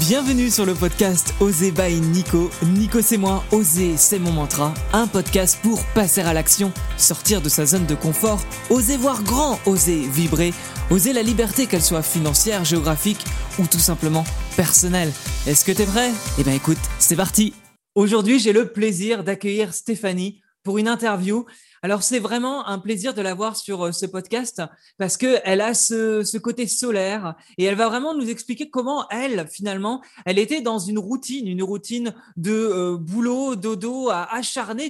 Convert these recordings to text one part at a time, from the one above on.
Bienvenue sur le podcast Oser by Nico. Nico c'est moi, Oser c'est mon mantra. Un podcast pour passer à l'action, sortir de sa zone de confort, oser voir grand, oser vibrer, oser la liberté qu'elle soit financière, géographique ou tout simplement personnelle. Est-ce que t'es prêt? Eh bien écoute, c'est parti Aujourd'hui j'ai le plaisir d'accueillir Stéphanie pour une interview alors c'est vraiment un plaisir de la voir sur euh, ce podcast parce que elle a ce, ce, côté solaire et elle va vraiment nous expliquer comment elle finalement elle était dans une routine, une routine de euh, boulot, dodo, à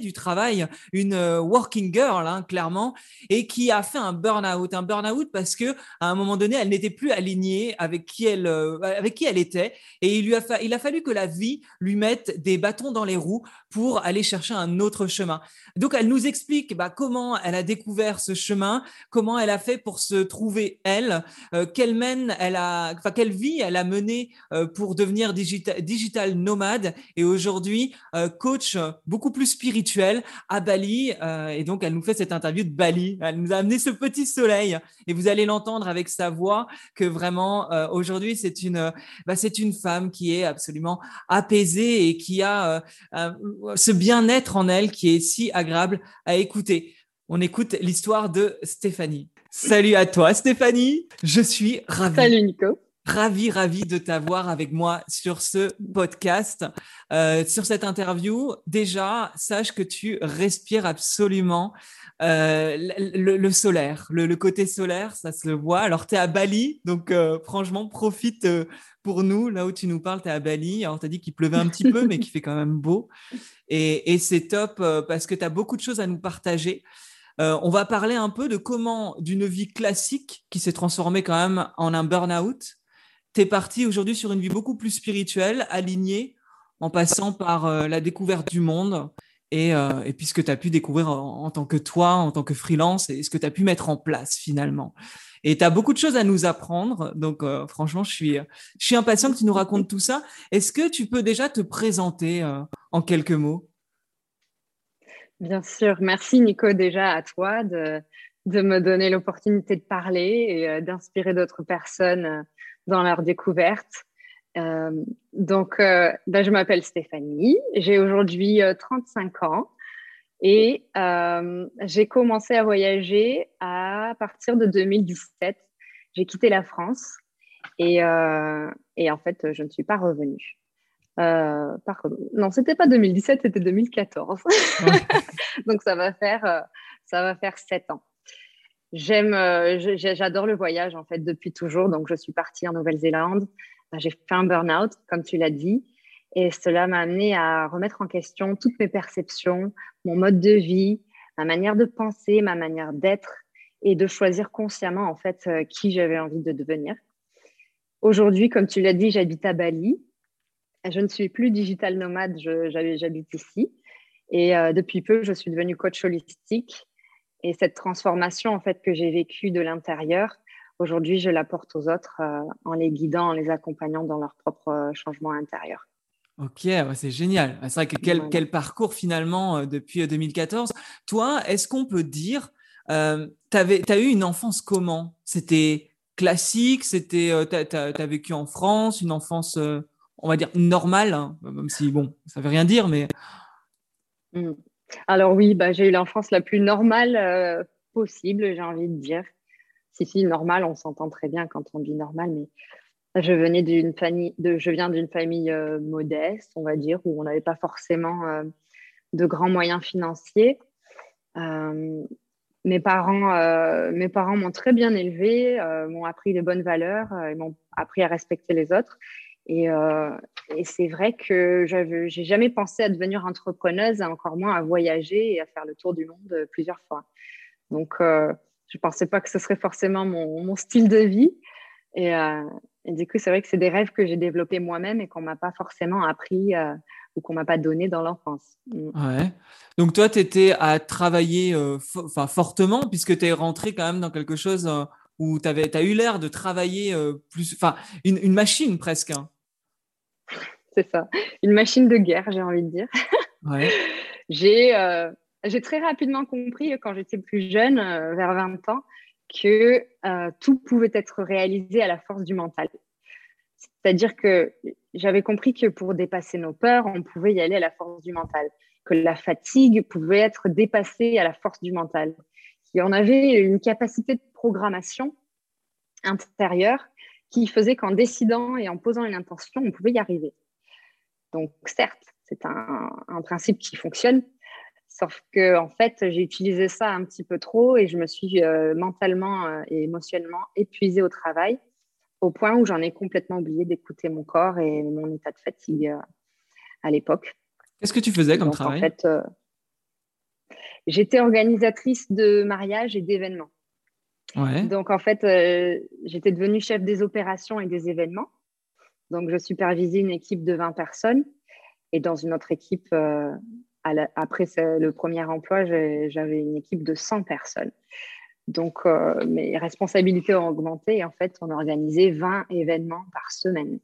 du travail, une euh, working girl hein, clairement et qui a fait un burn-out, un burn-out parce que à un moment donné elle n'était plus alignée avec qui elle avec qui elle était et il lui a il a fallu que la vie lui mette des bâtons dans les roues pour aller chercher un autre chemin. Donc elle nous explique bah, comment elle a découvert ce chemin, comment elle a fait pour se trouver elle, euh, quelle mène elle a, quelle vie elle a menée euh, pour devenir digital, digital nomade et aujourd'hui euh, coach beaucoup plus spirituel à Bali. et donc elle nous fait cette interview de Bali. Elle nous a amené ce petit soleil et vous allez l'entendre avec sa voix que vraiment aujourd'hui c'est une, bah, c'est une femme qui est absolument apaisée et qui a ce bien-être en elle qui est si agréable à écouter. On écoute l'histoire de Stéphanie. Salut à toi Stéphanie, je suis ravi. Salut Nico. Ravi, ravi de t'avoir avec moi sur ce podcast, euh, sur cette interview. Déjà, sache que tu respires absolument euh, le, solaire, le, côté solaire, ça se voit. Alors, tu es à Bali, donc euh, franchement, profite pour nous. Là où tu nous parles, tu es à Bali. Alors, tu as dit qu'il pleuvait un petit peu, mais qu'il fait quand même beau. Et, c'est top parce que tu as beaucoup de choses à nous partager. on va parler un peu de comment, d'une vie classique qui s'est transformée quand même en un burn-out, tu es parti aujourd'hui sur une vie beaucoup plus spirituelle, alignée, en passant par euh, la découverte du monde et, euh, et puis ce que tu as pu découvrir en, tant que toi, en tant que freelance et ce que tu as pu mettre en place finalement. Et tu as beaucoup de choses à nous apprendre. Donc, euh, franchement, je suis, je suis impatient que tu nous racontes tout ça. Est-ce que tu peux déjà te présenter en quelques mots? Bien sûr. Merci, Nico, déjà à toi de, de me donner l'opportunité de parler et d'inspirer d'autres personnes dans leur découverte. Euh, donc, euh, ben, je m'appelle Stéphanie, j'ai aujourd'hui 35 euh, ans et j'ai commencé à voyager à partir de 2017. J'ai quitté la France et, et, en fait, je ne suis pas revenue. Euh, par... Non, c'était pas 2017, c'était 2014. donc, ça va faire, ça va faire sept ans. J'aime, euh, j'adore le voyage en fait depuis toujours. Donc, je suis partie en Nouvelle-Zélande. J'ai fait un burn-out, comme tu l'as dit, et cela m'a amené à remettre en question toutes mes perceptions, mon mode de vie, ma manière de penser, ma manière d'être, et de choisir consciemment en fait euh, qui j'avais envie de devenir. Aujourd'hui, comme tu l'as dit, j'habite à Bali. Je ne suis plus digital nomade, j'habite ici. Et euh, depuis peu, je suis devenue coach holistique et cette transformation en fait que j'ai vécue de l'intérieur, aujourd'hui, je la porte aux autres euh, en les guidant, en les accompagnant dans leur propre euh, changement intérieur. Ok, c'est génial. C'est vrai que quel, quel parcours finalement euh, depuis 2014. Toi, est-ce qu'on peut dire, euh, tu as eu une enfance comment? C'était classique? C'était, tu as, vécu en France, une enfance, on va dire, normale, hein, même si, bon, ça veut rien dire, mais... Mmh. Alors oui, bah, j'ai eu l'enfance la plus normale euh, possible, j'ai envie de dire. Si, si, normal, on s'entend très bien quand on dit normal, mais je venais d'une famille, je viens d'une famille euh, modeste, on va dire, où on n'avait pas forcément euh, de grands moyens financiers. mes parents, m'ont très bien élevé, m'ont appris les bonnes valeurs, m'ont appris à respecter les autres. Et, euh, et c'est vrai que je n'ai jamais pensé à devenir entrepreneuse, encore moins à voyager et à faire le tour du monde euh, plusieurs fois. Donc, euh, je ne pensais pas que ce serait forcément mon, style de vie. Et, du coup, c'est vrai que c'est des rêves que j'ai développés moi-même et qu'on ne m'a pas forcément appris ou qu'on ne m'a pas donné dans l'enfance. Mm. Ouais. Donc, toi, tu étais à travailler enfin fortement puisque tu es rentré quand même dans quelque chose où tu as eu l'air de travailler plus, enfin, une, une, machine presque. Hein. C'est ça. Une machine de guerre, j'ai envie de dire. Euh, j'ai très rapidement compris quand j'étais plus jeune, euh, vers 20 ans, que euh, tout pouvait être réalisé à la force du mental. C'est-à-dire que j'avais compris que pour dépasser nos peurs, on pouvait y aller à la force du mental, que la fatigue pouvait être dépassée à la force du mental. Et on avait une capacité de programmation intérieure qui faisait qu'en décidant et en posant une intention, on pouvait y arriver. Donc, certes, c'est un, principe qui fonctionne, sauf que en fait, j'ai utilisé ça un petit peu trop et je me suis euh, mentalement euh, et émotionnellement épuisée au travail au point où j'en ai complètement oublié d'écouter mon corps et mon état de fatigue euh, à l'époque. Qu'est-ce que tu faisais comme travail En fait, euh, j'étais organisatrice de mariages et d'événements. Donc en fait, euh, j'étais devenue chef des opérations et des événements. Donc je supervisais une équipe de 20 personnes et dans une autre équipe, après le premier emploi, j'avais une équipe de 100 personnes. Donc, euh, mes responsabilités ont augmenté et en fait, on organisait 20 événements par semaine.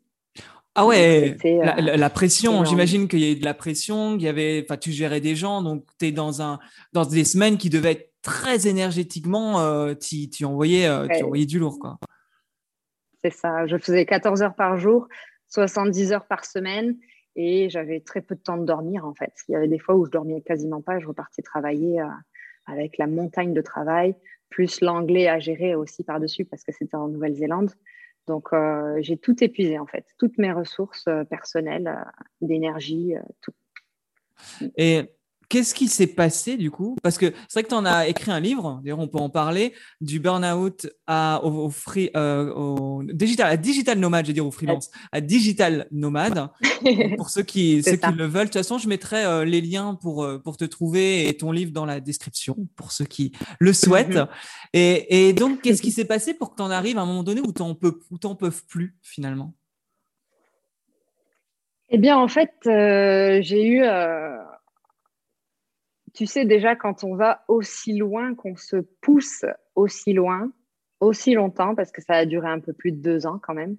Ah ouais, euh, la, pression, j'imagine qu'il y a de la pression, il y avait, enfin, tu gérais des gens, donc tu es dans, un, dans des semaines qui devaient être très énergétiquement, euh, tu, tu, envoyais, tu envoyais du lourd. quoi. C'est ça, je faisais 14 heures par jour, 70 heures par semaine et j'avais très peu de temps de dormir en fait. Il y avait des fois où je dormais quasiment pas, je repartais travailler avec la montagne de travail, plus l'anglais à gérer aussi par-dessus parce que c'était en Nouvelle-Zélande. Donc, euh, j'ai tout épuisé en fait, toutes mes ressources euh, personnelles, euh, d'énergie, tout. Et Qu'est-ce qui s'est passé du coup? Parce que c'est vrai que tu en as écrit un livre, d'ailleurs on peut en parler, du burn-out à, au, free, euh, au digital, à digital nomade, je vais dire au freelance, à digital nomade. pour ceux qui, ceux qui le veulent, de toute façon, je mettrai euh, les liens pour, euh, pour te trouver et ton livre dans la description pour ceux qui le souhaitent. Mhm. et, et, donc, qu'est-ce qui s'est passé pour que tu en arrives à un moment donné où tu n'en peux, peux plus finalement? Eh bien, en fait, j'ai eu tu sais déjà quand on va aussi loin, qu'on se pousse aussi loin, aussi longtemps, parce que ça a duré un peu plus de deux ans quand même.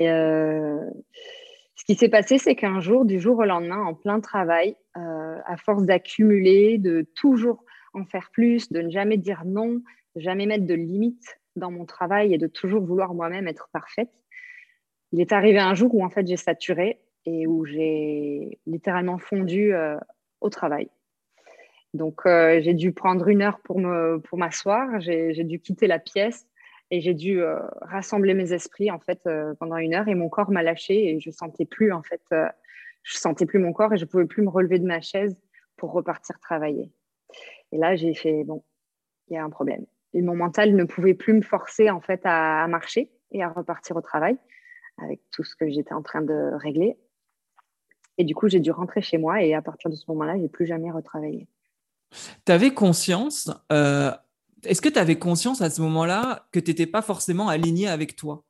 Euh, ce qui s'est passé, c'est qu'un jour, du jour au lendemain, en plein travail, euh, à force d'accumuler, de toujours en faire plus, de ne jamais dire non, de jamais mettre de limites dans mon travail et de toujours vouloir moi-même être parfaite, il est arrivé un jour où en fait j'ai saturé et où j'ai littéralement fondu euh, au travail. Donc, euh, j'ai dû prendre une heure pour m'asseoir. Pour j'ai dû quitter la pièce et j'ai dû euh, rassembler mes esprits en fait euh, pendant une heure. Et mon corps m'a lâché et je sentais plus en fait, je sentais plus mon corps et je pouvais plus me relever de ma chaise pour repartir travailler. Et là, j'ai fait bon, il y a un problème. Et mon mental ne pouvait plus me forcer en fait à, à marcher et à repartir au travail avec tout ce que j'étais en train de régler. Et du coup, j'ai dû rentrer chez moi et à partir de ce moment-là, j'ai plus jamais retravaillé. Tu avais conscience, euh, est-ce que tu avais conscience à ce moment-là que tu n'étais pas forcément aligné avec toi?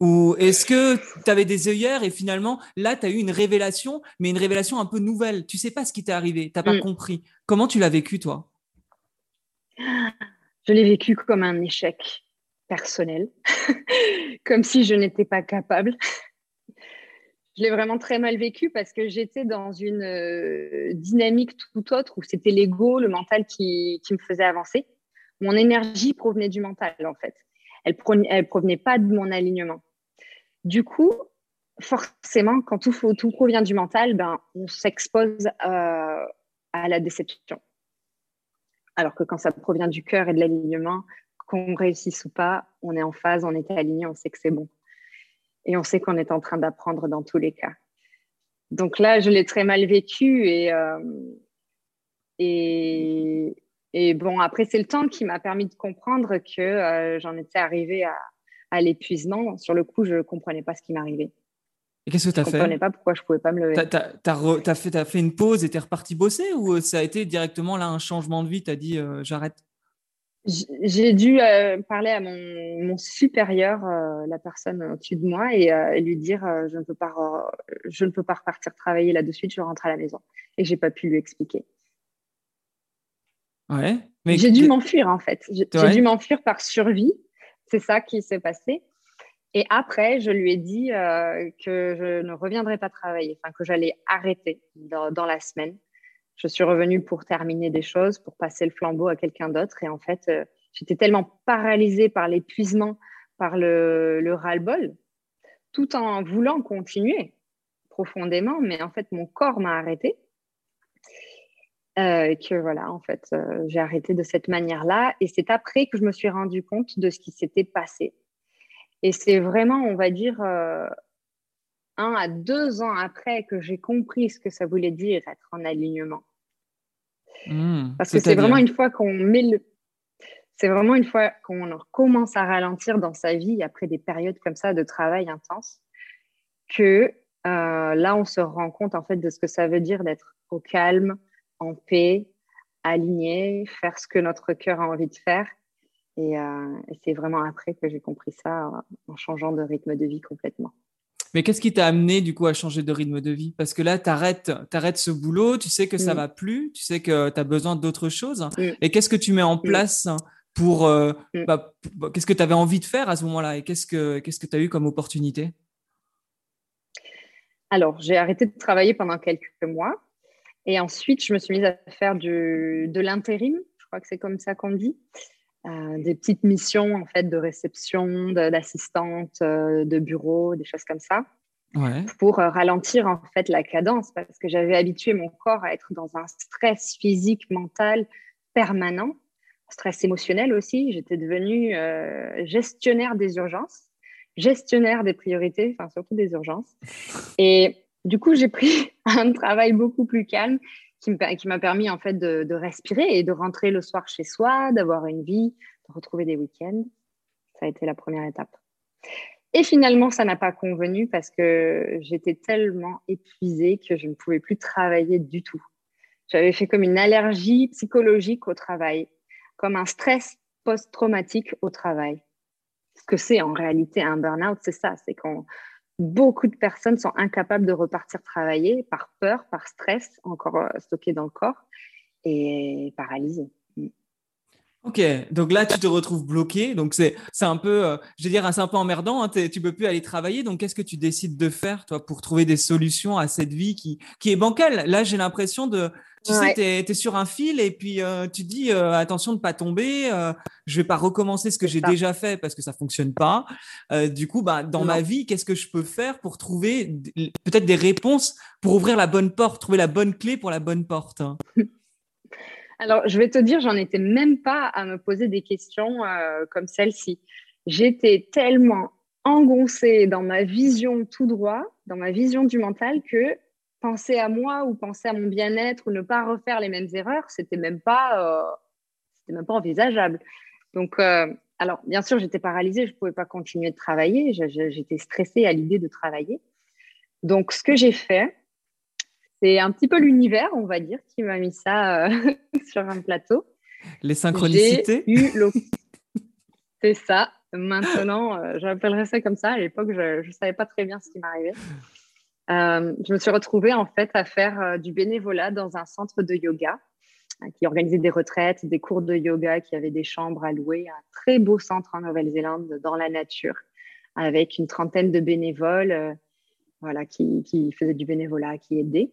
Ou est-ce que tu avais des œillères et finalement, là, tu as eu une révélation, mais une révélation un peu nouvelle Tu sais pas ce qui t'est arrivé, tu n'as pas mm. compris. Comment tu l'as vécu, toi? Je l'ai vécu comme un échec personnel, comme si je n'étais pas capable je l'ai vraiment très mal vécu parce que j'étais dans une euh, dynamique tout autre où c'était l'ego, le mental qui, me faisait avancer. Mon énergie provenait du mental, en fait. Elle, ne provenait pas de mon alignement. Du coup, forcément, quand tout, tout provient du mental, ben, on s'expose euh, à la déception. Alors que quand ça provient du cœur et de l'alignement, qu'on réussisse ou pas, on est en phase, on est aligné, on sait que c'est bon et on sait qu'on est en train d'apprendre dans tous les cas. Donc là, je l'ai très mal vécu et, euh, et, et, bon, après, c'est le temps qui m'a permis de comprendre que euh, j'en étais arrivée à, à l'épuisement. Sur le coup, je ne comprenais pas ce qui m'arrivait. Et qu'est-ce que tu as fait Je ne comprenais pas pourquoi je ne pouvais pas me lever. Tu as, fait, as fait une pause et tu es reparti bosser ou ça a été directement là un changement de vie Tu as dit euh, j'arrête? J'ai dû euh, parler à mon, supérieur, euh, la personne au-dessus de moi, et, euh, lui dire je, ne peux pas, je ne peux pas repartir travailler là de suite, je rentre à la maison. Et j'ai pas pu lui expliquer. Ouais. Mais j'ai dû m'enfuir en fait. J'ai dû m'enfuir par survie. C'est ça qui s'est passé. Et après, je lui ai dit que je ne reviendrai pas travailler, enfin que j'allais arrêter dans la semaine je suis revenue pour terminer des choses, pour passer le flambeau à quelqu'un d'autre. Et en fait, euh, j'étais tellement paralysée par l'épuisement, par le, ras-le-bol, tout en voulant continuer profondément, mais en fait, mon corps m'a arrêté. Euh, que voilà, en fait, euh, j'ai arrêté de cette manière-là. Et c'est après que je me suis rendu compte de ce qui s'était passé. Et c'est vraiment, on va dire, un à deux ans après que j'ai compris ce que ça voulait dire être en alignement. Mmh, Parce que c'est vraiment une fois qu'on met le, c'est vraiment une fois qu'on commence à ralentir dans sa vie après des périodes comme ça de travail intense que euh, là on se rend compte en fait de ce que ça veut dire d'être au calme, en paix, aligné, faire ce que notre cœur a envie de faire. Et, euh, c'est vraiment après que j'ai compris ça en changeant de rythme de vie complètement. Mais qu'est-ce qui t'a amené du coup à changer de rythme de vie? Parce que là, tu arrêtes, ce boulot, tu sais que ça mm. va plus, tu sais que tu as besoin d'autre chose. Mm. Et qu'est-ce que tu mets en mm. place pour... Euh, bah, bah, qu'est-ce que tu avais envie de faire à ce moment-là? Et qu'est-ce que tu as eu comme opportunité? Alors, j'ai arrêté de travailler pendant quelques mois. Et ensuite, je me suis mise à faire de l'intérim. Je crois que c'est comme ça qu'on dit. Euh, des petites missions en fait de réception, d'assistante, euh, de, bureau, des choses comme ça, pour euh, ralentir en fait la cadence parce que j'avais habitué mon corps à être dans un stress physique, mental permanent, stress émotionnel aussi. J'étais devenue gestionnaire des urgences, gestionnaire des priorités, enfin surtout des urgences. Et du coup, j'ai pris un travail beaucoup plus calme qui m'a permis en fait de, respirer et de rentrer le soir chez soi, d'avoir une vie, de retrouver des week-ends. Ça a été la première étape. Et finalement, ça n'a pas convenu parce que j'étais tellement épuisée que je ne pouvais plus travailler du tout. J'avais fait comme une allergie psychologique au travail, comme un stress post-traumatique au travail. Ce que c'est en réalité un burn-out, c'est ça, c'est quand beaucoup de personnes sont incapables de repartir travailler par peur, par stress, encore euh, stocké dans le corps, et paralysées. Ok, donc là tu te retrouves bloqué, donc c'est un peu, euh, je veux dire, c'est un peu emmerdant. Hein, tu peux plus aller travailler, donc qu'est-ce que tu décides de faire toi pour trouver des solutions à cette vie qui qui est bancale? Là, j'ai l'impression de tu sais, tu es, sur un fil et puis euh, tu dis euh, attention de ne pas tomber, euh, je vais pas recommencer ce que j'ai déjà fait parce que ça fonctionne pas. du coup, bah, dans ma vie, qu'est-ce que je peux faire pour trouver peut-être des réponses pour ouvrir la bonne porte, trouver la bonne clé pour la bonne porte Alors, je vais te dire, j'en étais même pas à me poser des questions comme celle-ci. J'étais tellement engoncée dans ma vision tout droit, dans ma vision du mental, que penser à moi ou penser à mon bien-être ou ne pas refaire les mêmes erreurs, c'était même pas, euh, c'était même pas envisageable. Donc, euh, alors bien sûr, j'étais paralysée, je pouvais pas continuer de travailler, j'étais stressée à l'idée de travailler. Donc, ce que j'ai fait, c'est un petit peu l'univers, on va dire, qui m'a mis ça euh, sur un plateau. Les synchronicités. c'est ça. Maintenant, j'appellerais ça comme ça. À l'époque, je ne savais pas très bien ce qui m'arrivait. Euh, je me suis retrouvée en fait à faire euh, du bénévolat dans un centre de yoga euh, qui organisait des retraites, des cours de yoga, qui avait des chambres à louer, un très beau centre en Nouvelle-Zélande dans la nature, avec une trentaine de bénévoles, voilà, qui, qui faisaient du bénévolat, qui aidaient.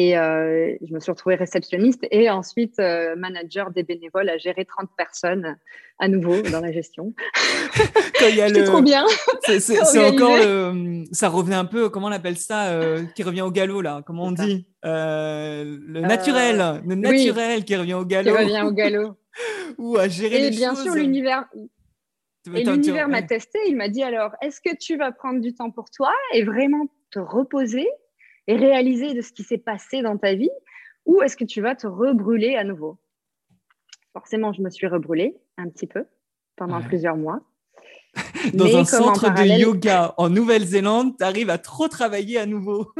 Et euh, je me suis retrouvée réceptionniste et ensuite euh, manager des bénévoles à gérer 30 personnes à nouveau dans la gestion. C'est trop bien. C'est encore le, ça revient un peu, comment on appelle ça, euh, qui revient au galop là, comment on dit? Le naturel, le naturel qui revient au galop. Qui revient au galop. Ou à gérer et bien sûr, l'univers. Et l'univers m'a testé. Il m'a dit alors, est-ce que tu vas prendre du temps pour toi et vraiment te reposer et réaliser de ce qui s'est passé dans ta vie ou est-ce que tu vas te rebrûler à nouveau? Forcément, je me suis rebrûlée un petit peu pendant plusieurs mois. Dans un centre de yoga en Nouvelle-Zélande, tu arrives à trop travailler à nouveau.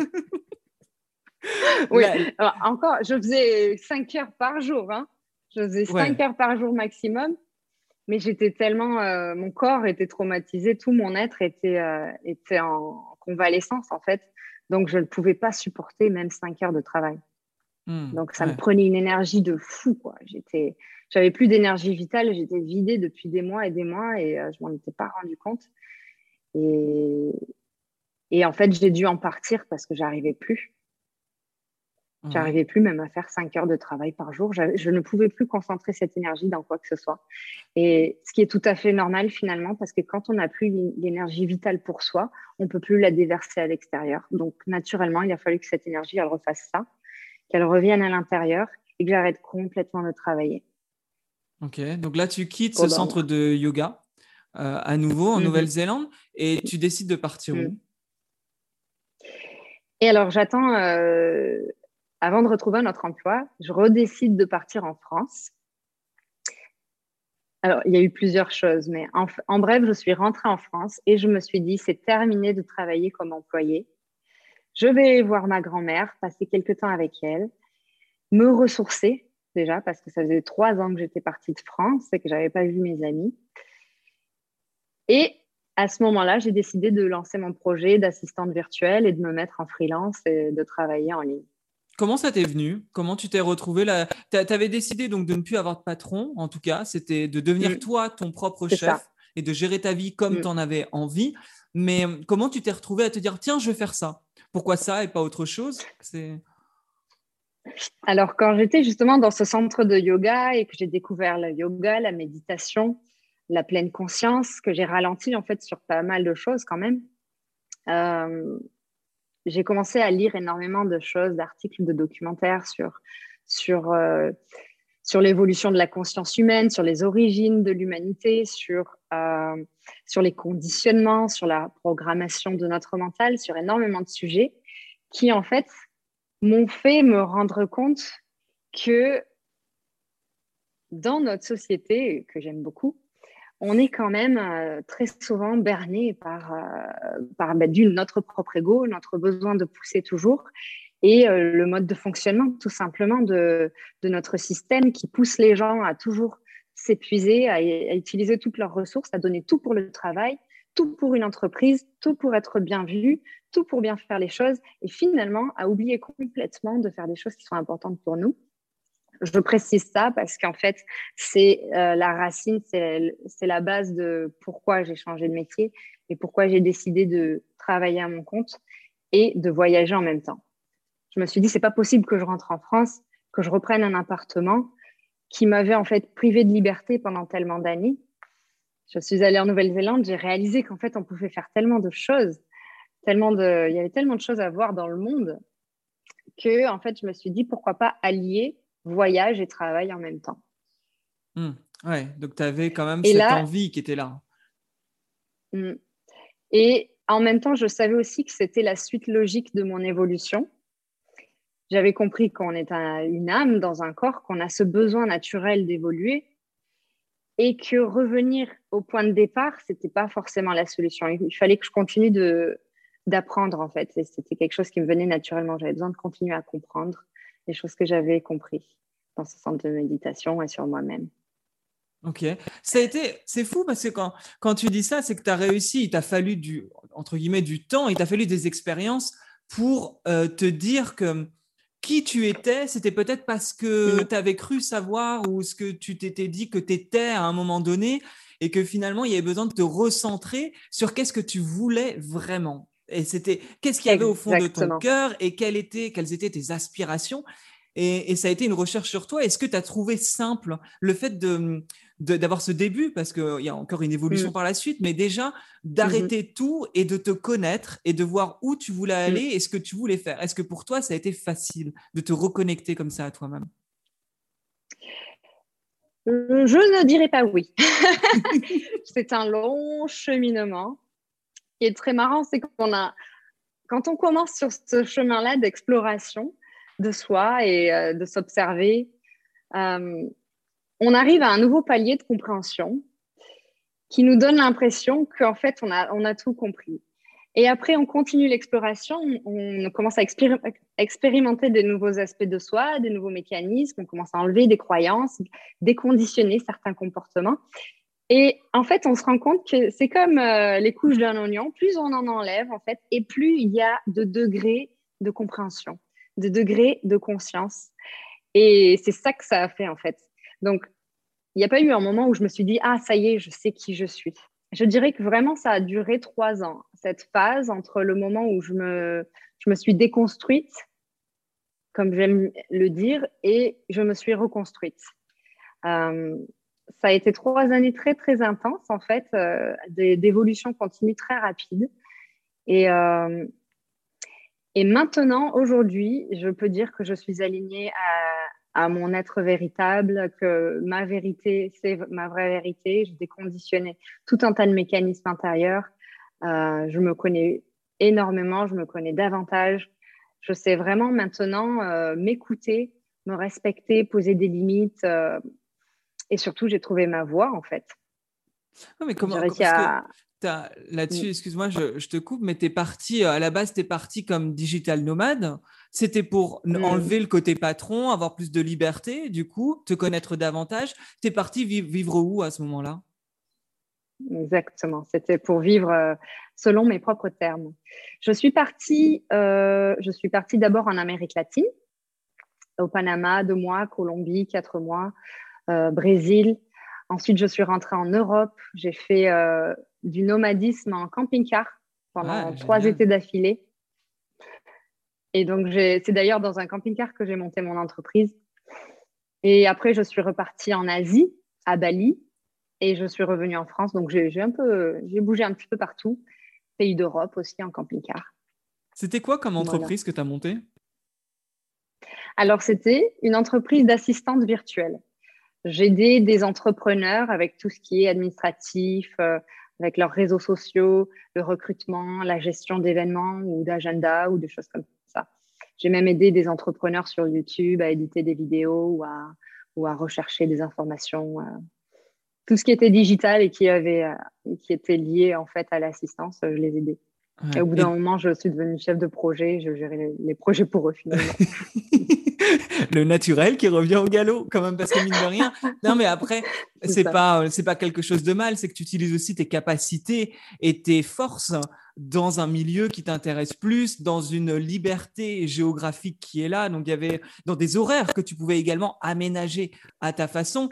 oui, encore, je faisais 5 heures par jour. Hein. Je faisais 5 heures par jour maximum. Mais j'étais tellement. Euh, mon corps était traumatisé, tout mon être était, euh, était en convalescence, en fait. Donc, je ne pouvais pas supporter même cinq heures de travail. Hmm, Donc, ça me prenait une énergie de fou. Quoi. J'étais, j'avais plus d'énergie vitale. J'étais vidée depuis des mois et des mois et euh, je m'en étais pas rendu compte. Et, et en fait, j'ai dû en partir parce que j'arrivais plus. J'arrivais plus même à faire 5 heures de travail par jour. Je ne pouvais plus concentrer cette énergie dans quoi que ce soit. Et ce qui est tout à fait normal finalement, parce que quand on n'a plus l'énergie vitale pour soi, on ne peut plus la déverser à l'extérieur. Donc naturellement, il a fallu que cette énergie, elle refasse ça, qu'elle revienne à l'intérieur et que j'arrête complètement de travailler. Ok, donc là tu quittes ce centre de yoga euh, à nouveau en mhm. Nouvelle-Zélande et tu décides de partir où? Mhm. Et alors j'attends euh, avant de retrouver notre emploi, je redécide de partir en France. Alors, il y a eu plusieurs choses, mais en, bref, je suis rentrée en France et je me suis dit, c'est terminé de travailler comme employée. Je vais voir ma grand-mère, passer quelques temps avec elle, me ressourcer déjà, parce que ça faisait trois ans que j'étais partie de France et que j'avais pas vu mes amis. Et à ce moment-là, j'ai décidé de lancer mon projet d'assistante virtuelle et de me mettre en freelance et de travailler en ligne. Comment ça t'est venu? Comment tu t'es retrouvé là? Tu avais décidé donc de ne plus avoir de patron, en tout cas, c'était de devenir mm. toi ton propre chef et de gérer ta vie comme mm. tu en avais envie. Mais euh, comment tu t'es retrouvé à te dire tiens, je vais faire ça? Pourquoi ça et pas autre chose? Alors, quand j'étais justement dans ce centre de yoga et que j'ai découvert le yoga, la méditation, la pleine conscience, que j'ai ralenti en fait sur pas mal de choses quand même, euh, j'ai commencé à lire énormément de choses, d'articles, de documentaires sur, sur, euh, sur l'évolution de la conscience humaine, sur les origines de l'humanité, sur, euh, sur les conditionnements, sur la programmation de notre mental, sur énormément de sujets qui, en fait, m'ont fait me rendre compte que dans notre société, que j'aime beaucoup, on est quand même euh, très souvent berné par, euh, par bah, d'une, notre propre ego, notre besoin de pousser toujours, et euh, le mode de fonctionnement tout simplement de, de, notre système qui pousse les gens à toujours s'épuiser, à, à, utiliser toutes leurs ressources, à donner tout pour le travail, tout pour une entreprise, tout pour être bien vu, tout pour bien faire les choses, et finalement à oublier complètement de faire des choses qui sont importantes pour nous je précise ça parce qu'en fait, c'est euh, la racine, c'est la base de pourquoi j'ai changé de métier et pourquoi j'ai décidé de travailler à mon compte et de voyager en même temps. Je me suis dit, c'est pas possible que je rentre en France, que je reprenne un appartement qui m'avait en fait privé de liberté pendant tellement d'années. Je suis allée en Nouvelle-Zélande, j'ai réalisé qu'en fait, on pouvait faire tellement de choses, tellement de, il y avait tellement de choses à voir dans le monde que en fait, je me suis dit, pourquoi pas allier voyage et travail en même temps. Hmm. ouais, donc tu avais quand même cette envie qui était là. Hmm. Et en même temps, je savais aussi que c'était la suite logique de mon évolution. J'avais compris qu'on est une âme dans un corps, qu'on a ce besoin naturel d'évoluer et que revenir au point de départ, c'était pas forcément la solution. Il fallait que je continue de d'apprendre en fait. C'était quelque chose qui me venait naturellement. J'avais besoin de continuer à comprendre les choses que j'avais compris dans ce centre de méditation et sur moi-même. Ok. Ça a été, c'est fou parce que quand, quand tu dis ça, c'est que tu as réussi, il t'a fallu du, entre guillemets, du temps, il t'a fallu des expériences pour euh, te dire que qui tu étais, c'était peut-être parce que mm. tu avais cru savoir ou ce que tu t'étais dit que tu étais à un moment donné et que finalement il y avait besoin de te recentrer sur qu'est-ce que tu voulais vraiment. Et c'était qu'est-ce qu'il y avait au fond de ton cœur et quelles étaient, quelles étaient tes aspirations? Et, ça a été une recherche sur toi. Est-ce que tu as trouvé simple le fait de d'avoir ce début, parce qu'il y a encore une évolution mm. par la suite, mais déjà d'arrêter mm-hmm. tout et de te connaître et de voir où tu voulais aller mm. et ce que tu voulais faire. Est-ce que pour toi, ça a été facile de te reconnecter comme ça à toi-même? Euh, Je ne dirais pas oui. C'est un long cheminement qui est très marrant, c'est qu'on a, quand on commence sur ce chemin-là d'exploration de soi et euh, de s'observer, euh, on arrive à un nouveau palier de compréhension qui nous donne l'impression qu'en fait, on a, on a tout compris. Et après, on continue l'exploration, on commence à expérimenter des nouveaux aspects de soi, des nouveaux mécanismes, on commence à enlever des croyances, déconditionner certains comportements. Et en fait, on se rend compte que c'est comme euh, les couches d'un oignon. Plus on en enlève, en fait, et plus il y a de degrés de compréhension, de degrés de conscience. Et c'est ça que ça a fait, en fait. Donc, il n'y a pas eu un moment où je me suis dit, ah, ça y est, je sais qui je suis. Je dirais que vraiment, ça a duré trois ans, cette phase entre le moment où je me, je me suis déconstruite comme j'aime le dire, et je me suis reconstruite. Euh, ça a été trois années très, très intenses, en fait, euh, d'évolution continue très rapide. Et, euh, et maintenant, aujourd'hui, je peux dire que je suis alignée à, mon être véritable, que ma vérité, c'est ma vraie vérité. J'ai déconditionné tout un tas de mécanismes intérieurs. Euh, je me connais énormément, je me connais davantage. Je sais vraiment maintenant m'écouter, me respecter, poser des limites. Et surtout, j'ai trouvé ma voie, en fait. mais comment, Là-dessus, mm. excuse-moi, je, te coupe, mais tu es parti, euh, à la base, tu es parti comme digital nomade. C'était pour mm. enlever le côté patron, avoir plus de liberté, du coup, te connaître davantage. Tu es parti vivre où à ce moment-là? Exactement, c'était pour vivre euh, selon mes propres termes. Je suis partie, euh, je suis partie d'abord en Amérique latine, au Panama, deux mois, Colombie, quatre mois, Brésil. Ensuite, je suis rentrée en Europe. J'ai fait du nomadisme en camping-car pendant ah, trois étés d'affilée. Et donc, c'est d'ailleurs dans un camping-car que j'ai monté mon entreprise. Et après, je suis repartie en Asie, à Bali, et je suis revenue en France. Donc, j'ai un peu, j'ai bougé un petit peu partout, pays d'Europe aussi en camping-car. C'était quoi comme entreprise que tu as montée? Alors, c'était une entreprise d'assistante virtuelle. J'aidais des entrepreneurs avec tout ce qui est administratif, euh, avec leurs réseaux sociaux, le recrutement, la gestion d'événements ou d'agenda ou des choses comme ça. J'ai même aidé des entrepreneurs sur YouTube à éditer des vidéos ou à, ou à rechercher des informations. Euh, tout ce qui était digital et qui, avait, euh, qui était lié en fait à l'assistance, je les aidais. Et au bout d'un moment, je suis devenue chef de projet, je gérais les, projets pour eux finalement. le naturel qui revient au galop, quand même, parce que mine de rien. Non, mais après, c'est pas, c'est pas quelque chose de mal, c'est que tu utilises aussi tes capacités et tes forces dans un milieu qui t'intéresse plus, dans une liberté géographique qui est là. Donc, il y avait dans des horaires que tu pouvais également aménager à ta façon.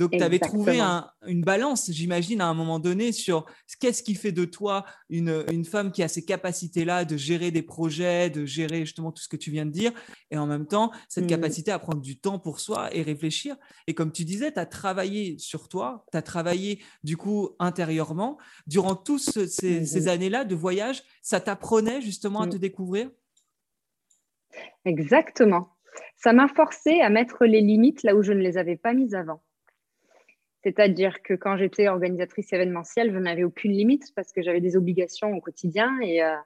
Donc, tu avais trouvé une balance, j'imagine, à un moment donné sur qu'est-ce qui fait de toi une, une femme qui a ces capacités-là de gérer des projets, de gérer justement tout ce que tu viens de dire, et en même temps, cette mmh. capacité à prendre du temps pour soi et réfléchir. Et comme tu disais, tu as travaillé sur toi, tu as travaillé du coup intérieurement. Durant toutes ces, mmh ces années-là de voyage, ça t'apprenait justement à mmh. te découvrir? Exactement. Ça m'a forcé à mettre les limites là où je ne les avais pas mises avant. C'est-à-dire que quand j'étais organisatrice événementielle, je n'avais aucune limite parce que j'avais des obligations au quotidien et, euh,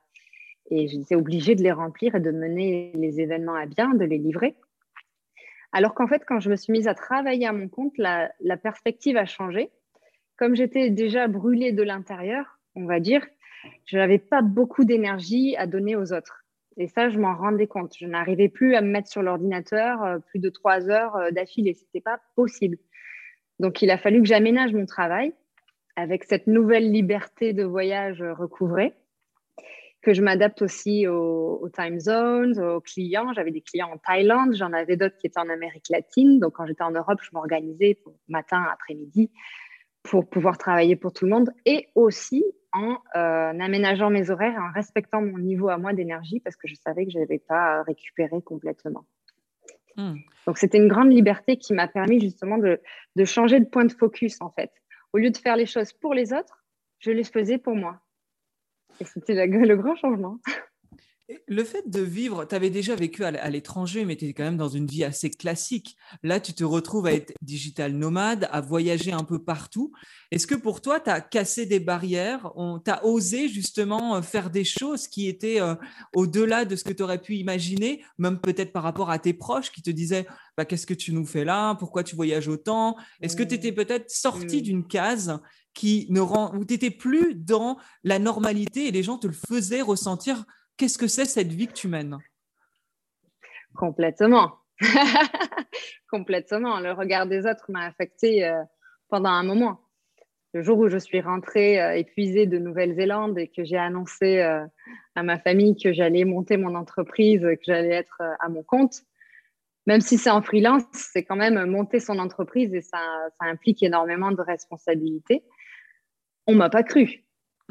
et j'étais obligée de les remplir et de mener les événements à bien, de les livrer. Alors qu'en fait, quand je me suis mise à travailler à mon compte, la, la perspective a changé. Comme j'étais déjà brûlée de l'intérieur, on va dire, je n'avais pas beaucoup d'énergie à donner aux autres. Et ça, je m'en rendais compte. Je n'arrivais plus à me mettre sur l'ordinateur euh, plus de trois heures euh, d'affilée. Ce n'était pas possible. Donc, il a fallu que j'aménage mon travail avec cette nouvelle liberté de voyage recouvrée, que je m'adapte aussi aux, time zones, aux clients. J'avais des clients en Thaïlande, j'en avais d'autres qui étaient en Amérique latine. Donc, quand j'étais en Europe, je m'organisais matin, après-midi pour pouvoir travailler pour tout le monde et aussi en euh, aménageant mes horaires en respectant mon niveau à moi d'énergie parce que je savais que je n'avais pas récupéré complètement. Hmm. Donc, c'était une grande liberté qui m'a permis justement de, de, changer de point de focus, en fait. Au lieu de faire les choses pour les autres, je les faisais pour moi. Et c'était le grand changement. Le fait de vivre, tu avais déjà vécu à l'étranger, mais tu étais quand même dans une vie assez classique. Là, tu te retrouves à être digital nomade, à voyager un peu partout. Est-ce que pour toi, tu as cassé des barrières? Tu as osé justement euh, faire des choses qui étaient euh, au-delà de ce que tu aurais pu imaginer, même peut-être par rapport à tes proches qui te disaient bah, Qu'est-ce que tu nous fais là? Pourquoi tu voyages autant Est-ce que tu étais peut-être sorti mmh. d'une case qui ne rend, où tu n'étais plus dans la normalité et les gens te le faisaient ressentir Qu'est-ce que c'est cette vie que tu mènes? Complètement. Complètement. Le regard des autres m'a affecté euh, pendant un moment. Le jour où je suis rentrée euh, épuisée de Nouvelle-Zélande et que j'ai annoncé euh, à ma famille que j'allais monter mon entreprise, que j'allais être à mon compte, même si c'est en freelance, c'est quand même monter son entreprise et ça, ça implique énormément de responsabilités. On m'a pas cru.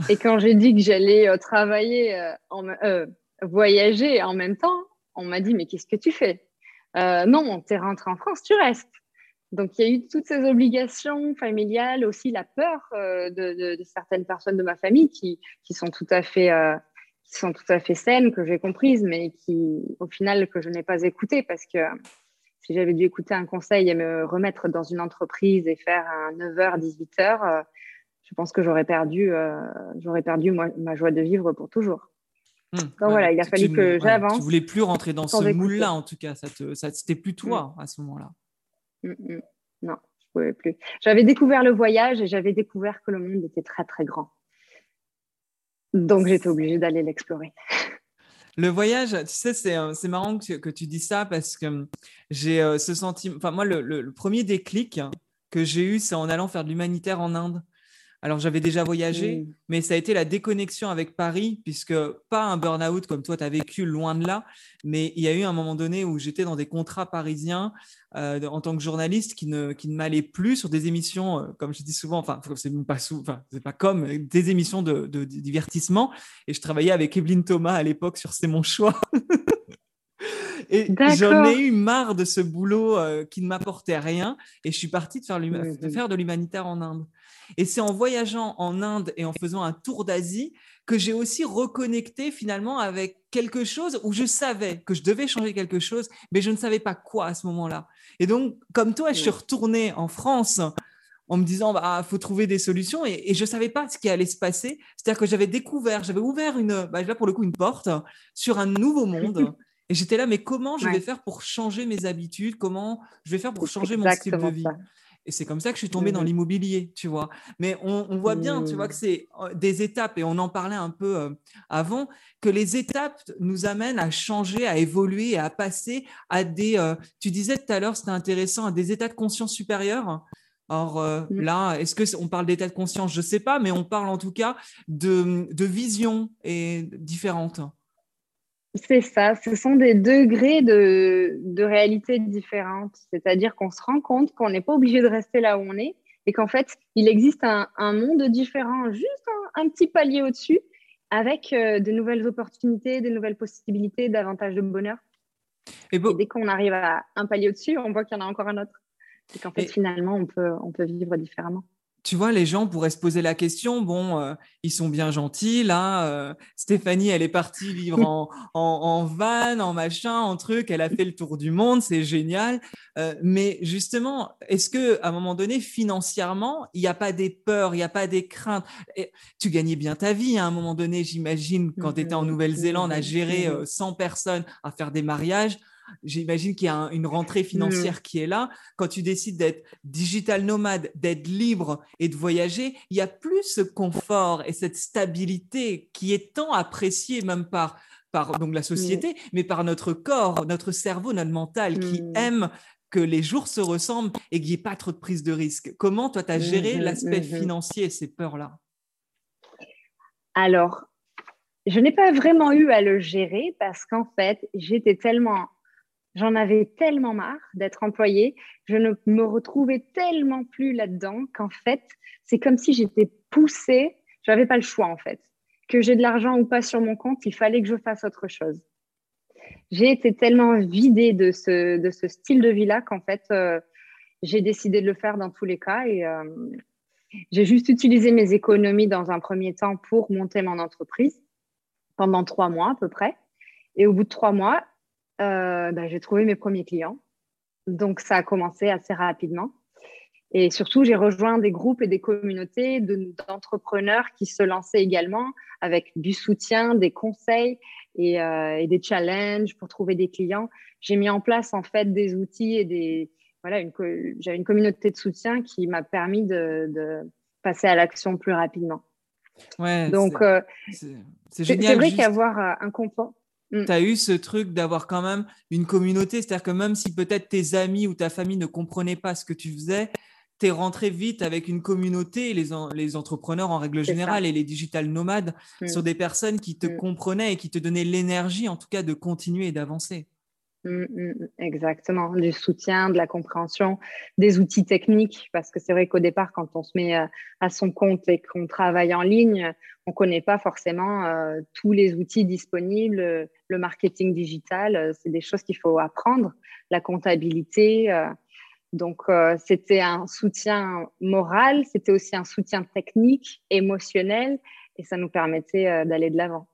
Et quand j'ai dit que j'allais euh, travailler, euh, euh, voyager en même temps, on m'a dit mais qu'est-ce que tu fais? Non, tu es rentré en France, tu restes. Donc, il y a eu toutes ces obligations familiales, aussi la peur de, certaines personnes de ma famille qui, sont tout à fait, qui sont tout à fait saines, que j'ai comprises, mais qui, au final, que je n'ai pas écoutées parce que si j'avais dû écouter un conseil et me remettre dans une entreprise et faire un 9h, 18h, je pense que j'aurais perdu, euh, j'aurais perdu ma joie de vivre pour toujours. Mmh, Donc voilà, il a fallu que j'avance. Tu voulais plus rentrer dans ce moule-là, en tout cas. Ça te, ça, c'était plus toi mmh. à ce moment-là. Mmh, non, je pouvais plus. J'avais découvert le voyage et j'avais découvert que le monde était très très grand. Donc j'étais obligée d'aller l'explorer. Le voyage, tu sais, c'est, euh, marrant que, que, tu dis ça parce que hum, j'ai euh, ce sentiment. Enfin, moi, le, le, premier déclic que j'ai eu, c'est en allant faire de l'humanitaire en Inde. Alors j'avais déjà voyagé, mmh. mais ça a été la déconnexion avec Paris, puisque pas un burn-out comme toi, tu as vécu loin de là, mais il y a eu un moment donné où j'étais dans des contrats parisiens euh, en tant que journaliste qui ne, qui ne m'allaient plus sur des émissions, euh, comme je dis souvent, enfin, c'est pas, pas comme des émissions de, divertissement. Et je travaillais avec Evelyne Thomas à l'époque sur C'est mon choix. Et j'en ai eu marre de ce boulot euh, qui ne m'apportait rien. Et je suis partie de faire, de, faire de l'humanitaire en Inde. Et c'est en voyageant en Inde et en faisant un tour d'Asie que j'ai aussi reconnecté finalement avec quelque chose où je savais que je devais changer quelque chose, mais je ne savais pas quoi à ce moment-là. Et donc, comme toi, je suis retournée en France en me disant, bah, faut trouver des solutions et, je ne savais pas ce qui allait se passer. C'est-à-dire que j'avais découvert, j'avais ouvert une, bah, là pour le coup, une porte sur un nouveau monde. Et j'étais là, mais comment je vais faire pour changer mes habitudes? Comment je vais faire pour changer mon style de vie? Et c'est comme ça que je suis tombée dans mmh l'immobilier, tu vois. Mais on, voit bien, tu vois, que mmh. c'est euh, des étapes, et on en parlait un peu euh, avant, que les étapes nous amènent à changer, à évoluer à passer à des, euh, tu disais tout à l'heure, c'était intéressant, à des états de conscience supérieurs. Or mmh. là, est-ce que on parle d'état de conscience? Je ne sais pas, mais on parle en tout cas de, de visions différentes. C'est ça, ce sont des degrés de, de réalité différentes. C'est-à-dire qu'on se rend compte qu'on n'est pas obligé de rester là où on est et qu'en fait, il existe un, un, monde différent, juste un, petit palier au-dessus, avec euh, de nouvelles opportunités, de nouvelles possibilités, davantage de bonheur. Et, dès qu'on arrive à un palier au-dessus, on voit qu'il y en a encore un autre. Et qu'en fait, finalement, on peut, on peut vivre différemment tu vois, les gens pourraient se poser la question, bon, euh, ils sont bien gentils, là, euh, Stéphanie, elle est partie vivre en, en, van, en machin, en truc, elle a fait le tour du monde, c'est génial. Euh, mais justement, est-ce que à un moment donné, financièrement, il n'y a pas des peurs, il n'y a pas des craintes? Tu gagnais bien ta vie à un moment donné, j'imagine, quand tu étais en mmh Nouvelle-Zélande à gérer 100 personnes, à faire des mariages. J'imagine qu'il y a une rentrée financière mm. qui est là. Quand tu décides d'être digital nomade, d'être libre et de voyager, il y a plus ce confort et cette stabilité qui est tant appréciée même par, par donc la société, mm. mais par notre corps, notre cerveau, notre mental qui mm. aime que les jours se ressemblent et qu'il n'y ait pas trop de prise de risque. Comment toi, tu as géré l'aspect financier et ces peurs-là? Alors, je n'ai pas vraiment eu à le gérer parce qu'en fait, j'étais tellement J'en avais tellement marre d'être employée, je ne me retrouvais tellement plus là-dedans qu'en fait, c'est comme si j'étais poussée, je n'avais pas le choix en fait. Que j'ai de l'argent ou pas sur mon compte, il fallait que je fasse autre chose. J'ai été tellement vidée de ce, style de vie-là qu'en fait, euh, j'ai décidé de le faire dans tous les cas et euh, j'ai juste utilisé mes économies dans un premier temps pour monter mon entreprise pendant trois mois à peu près. Et au bout de trois mois, euh, bah, j'ai trouvé mes premiers clients. Donc, ça a commencé assez rapidement. Et surtout, j'ai rejoint des groupes et des communautés d'entrepreneurs qui se lançaient également avec du soutien, des conseils et, euh, des challenges pour trouver des clients. J'ai mis en place en fait des outils et des voilà, j'avais une communauté de soutien qui m'a permis de, passer à l'action plus rapidement. Ouais, Donc, euh, c'est vrai qu'avoir un confort, Mm. tu as eu ce truc d'avoir quand même une communauté. C'est-à-dire que même si peut-être tes amis ou ta famille ne comprenaient pas ce que tu faisais, tu es rentré vite avec une communauté, les, les entrepreneurs en règle générale et les digital nomades, mm. sur des personnes qui te mm. comprenaient et qui te donnaient l'énergie, en tout cas, de continuer et d'avancer. Mm, mm, exactement, du soutien, de la compréhension, des outils techniques, parce que c'est vrai qu'au départ, quand on se met euh, à son compte et qu'on travaille en ligne, on ne connaît pas forcément euh, tous les outils disponibles. Le marketing digital, euh, c'est des choses qu'il faut apprendre, la comptabilité. donc, c'était un soutien moral, c'était aussi un soutien technique, émotionnel, et ça nous permettait d'aller de l'avant.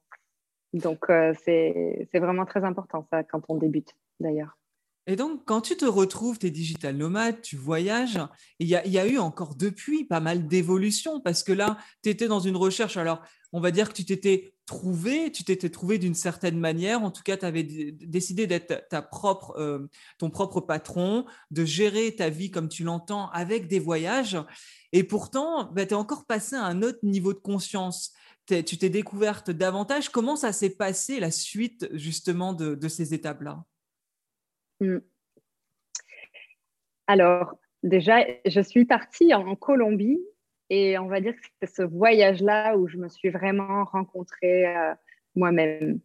Donc, euh, c'est vraiment très important, ça, quand on débute, d'ailleurs. Et donc, quand tu te retrouves, tu es digital nomade, tu voyages, il y, y, a eu encore depuis pas mal d'évolutions parce que là, tu étais dans une recherche. Alors, on va dire que tu t'étais trouvé, tu t'étais trouvé d'une certaine manière. En tout cas, tu avais décidé d'être ta propre, euh, ton propre patron, de gérer ta vie comme tu l'entends avec des voyages. Et pourtant, bah, tu es encore passé à un autre niveau de conscience tu t'es découverte davantage. Comment ça s'est passé, la suite justement de, ces étapes-là? Hmm. Alors, déjà, je suis partie en Colombie et on va dire que c'est ce voyage-là où je me suis vraiment rencontrée euh, moi-même.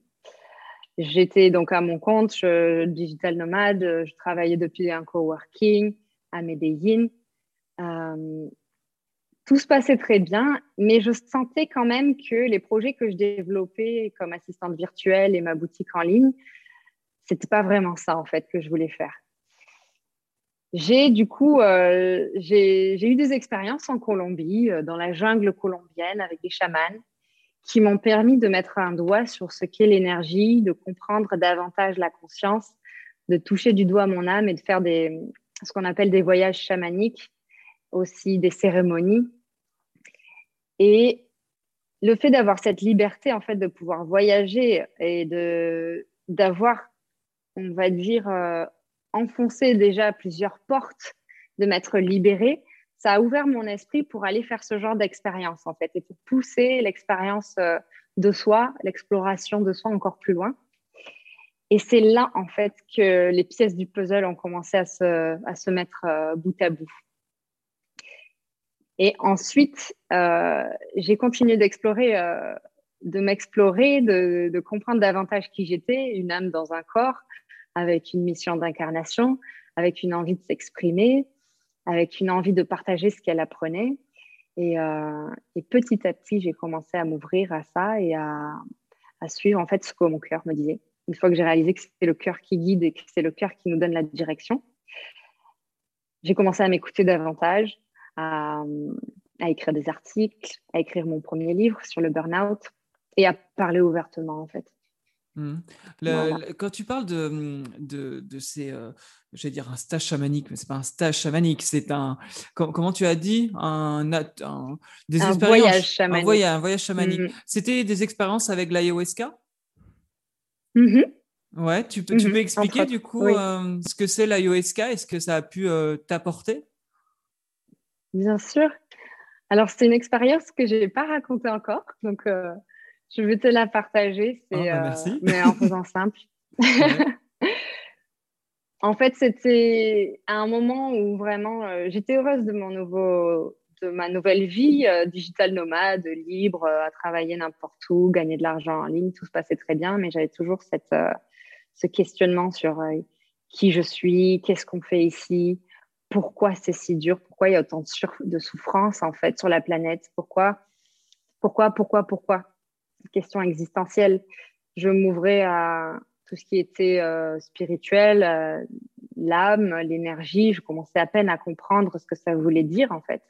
J'étais donc à mon compte, je, digital nomade, je travaillais depuis un coworking à Medellín. Euh, tout se passait très bien, mais je sentais quand même que les projets que je développais comme assistante virtuelle et ma boutique en ligne, c'était pas vraiment ça en fait que je voulais faire. J'ai du coup, euh, j'ai eu des expériences en Colombie, euh, dans la jungle colombienne avec des chamans, qui m'ont permis de mettre un doigt sur ce qu'est l'énergie, de comprendre davantage la conscience, de toucher du doigt mon âme et de faire des, ce qu'on appelle des voyages chamaniques aussi des cérémonies. Et le fait d'avoir cette liberté, en fait, de pouvoir voyager et d'avoir, on va dire, euh, enfoncé déjà plusieurs portes, de m'être libérée, ça a ouvert mon esprit pour aller faire ce genre d'expérience, en fait, et pour pousser l'expérience euh, de soi, l'exploration de soi encore plus loin. Et c'est là, en fait, que les pièces du puzzle ont commencé à se, à se mettre euh, bout à bout. Et ensuite, euh, j'ai continué d'explorer, euh, de m'explorer, de, de, comprendre davantage qui j'étais, une âme dans un corps, avec une mission d'incarnation, avec une envie de s'exprimer, avec une envie de partager ce qu'elle apprenait. Et, euh, et, petit à petit, j'ai commencé à m'ouvrir à ça et à, à, suivre en fait ce que mon cœur me disait. Une fois que j'ai réalisé que c'était le cœur qui guide et que c'est le cœur qui nous donne la direction, j'ai commencé à m'écouter davantage, à, écrire des articles, à écrire mon premier livre sur le burn-out et à parler ouvertement en fait. Mmh. quand tu parles de, de, de ces, euh, je vais dire un stage chamanique, mais c'est pas un stage chamanique, c'est un, comment tu as dit, un, un des un voyage chamanique. Un voyage, un voyage chamanique. Mmh. C'était des expériences avec l'ayahuasca? Mmh Ouais, tu peux, tu peux expliquer du coup euh, ce que c'est l'ayahuasca et ce que ça a pu euh, t'apporter? Bien sûr. Alors, c'est une expérience que je n'ai pas racontée encore, donc euh, je vais te la partager, oh, bah, euh, mais en faisant simple. en fait, c'était un moment où vraiment euh, j'étais heureuse de, mon nouveau, de ma nouvelle vie, digital nomade, libre, à travailler n'importe où, gagner de l'argent en ligne, tout se passait très bien, mais j'avais toujours cette, ce questionnement sur qui je suis, qu'est-ce qu'on fait ici, pourquoi c'est si dur, pourquoi il y a autant de, souffrance en fait sur la planète, pourquoi, pourquoi, pourquoi, pourquoi? Question existentielle. Je m'ouvrais à tout ce qui était euh, spirituel, euh, l'âme, l'énergie. Je commençais à peine à comprendre ce que ça voulait dire en fait.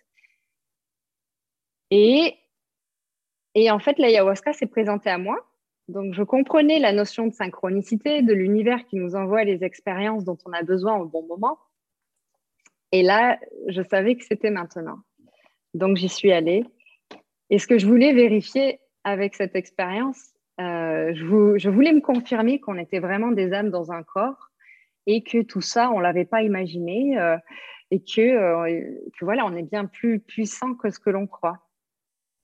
Et, et en fait, l'ayahuasca s'est présenté à moi. Donc, je comprenais la notion de synchronicité, de l'univers qui nous envoie les expériences dont on a besoin au bon moment. Et là, je savais que c'était maintenant. Donc, j'y suis allée. Et ce que je voulais vérifier avec cette expérience, euh, je, voulais me confirmer qu'on était vraiment des âmes dans un corps et que tout ça, on ne l'avait pas imaginé euh, et que, euh, que, voilà, on est bien plus puissant que ce que l'on croit.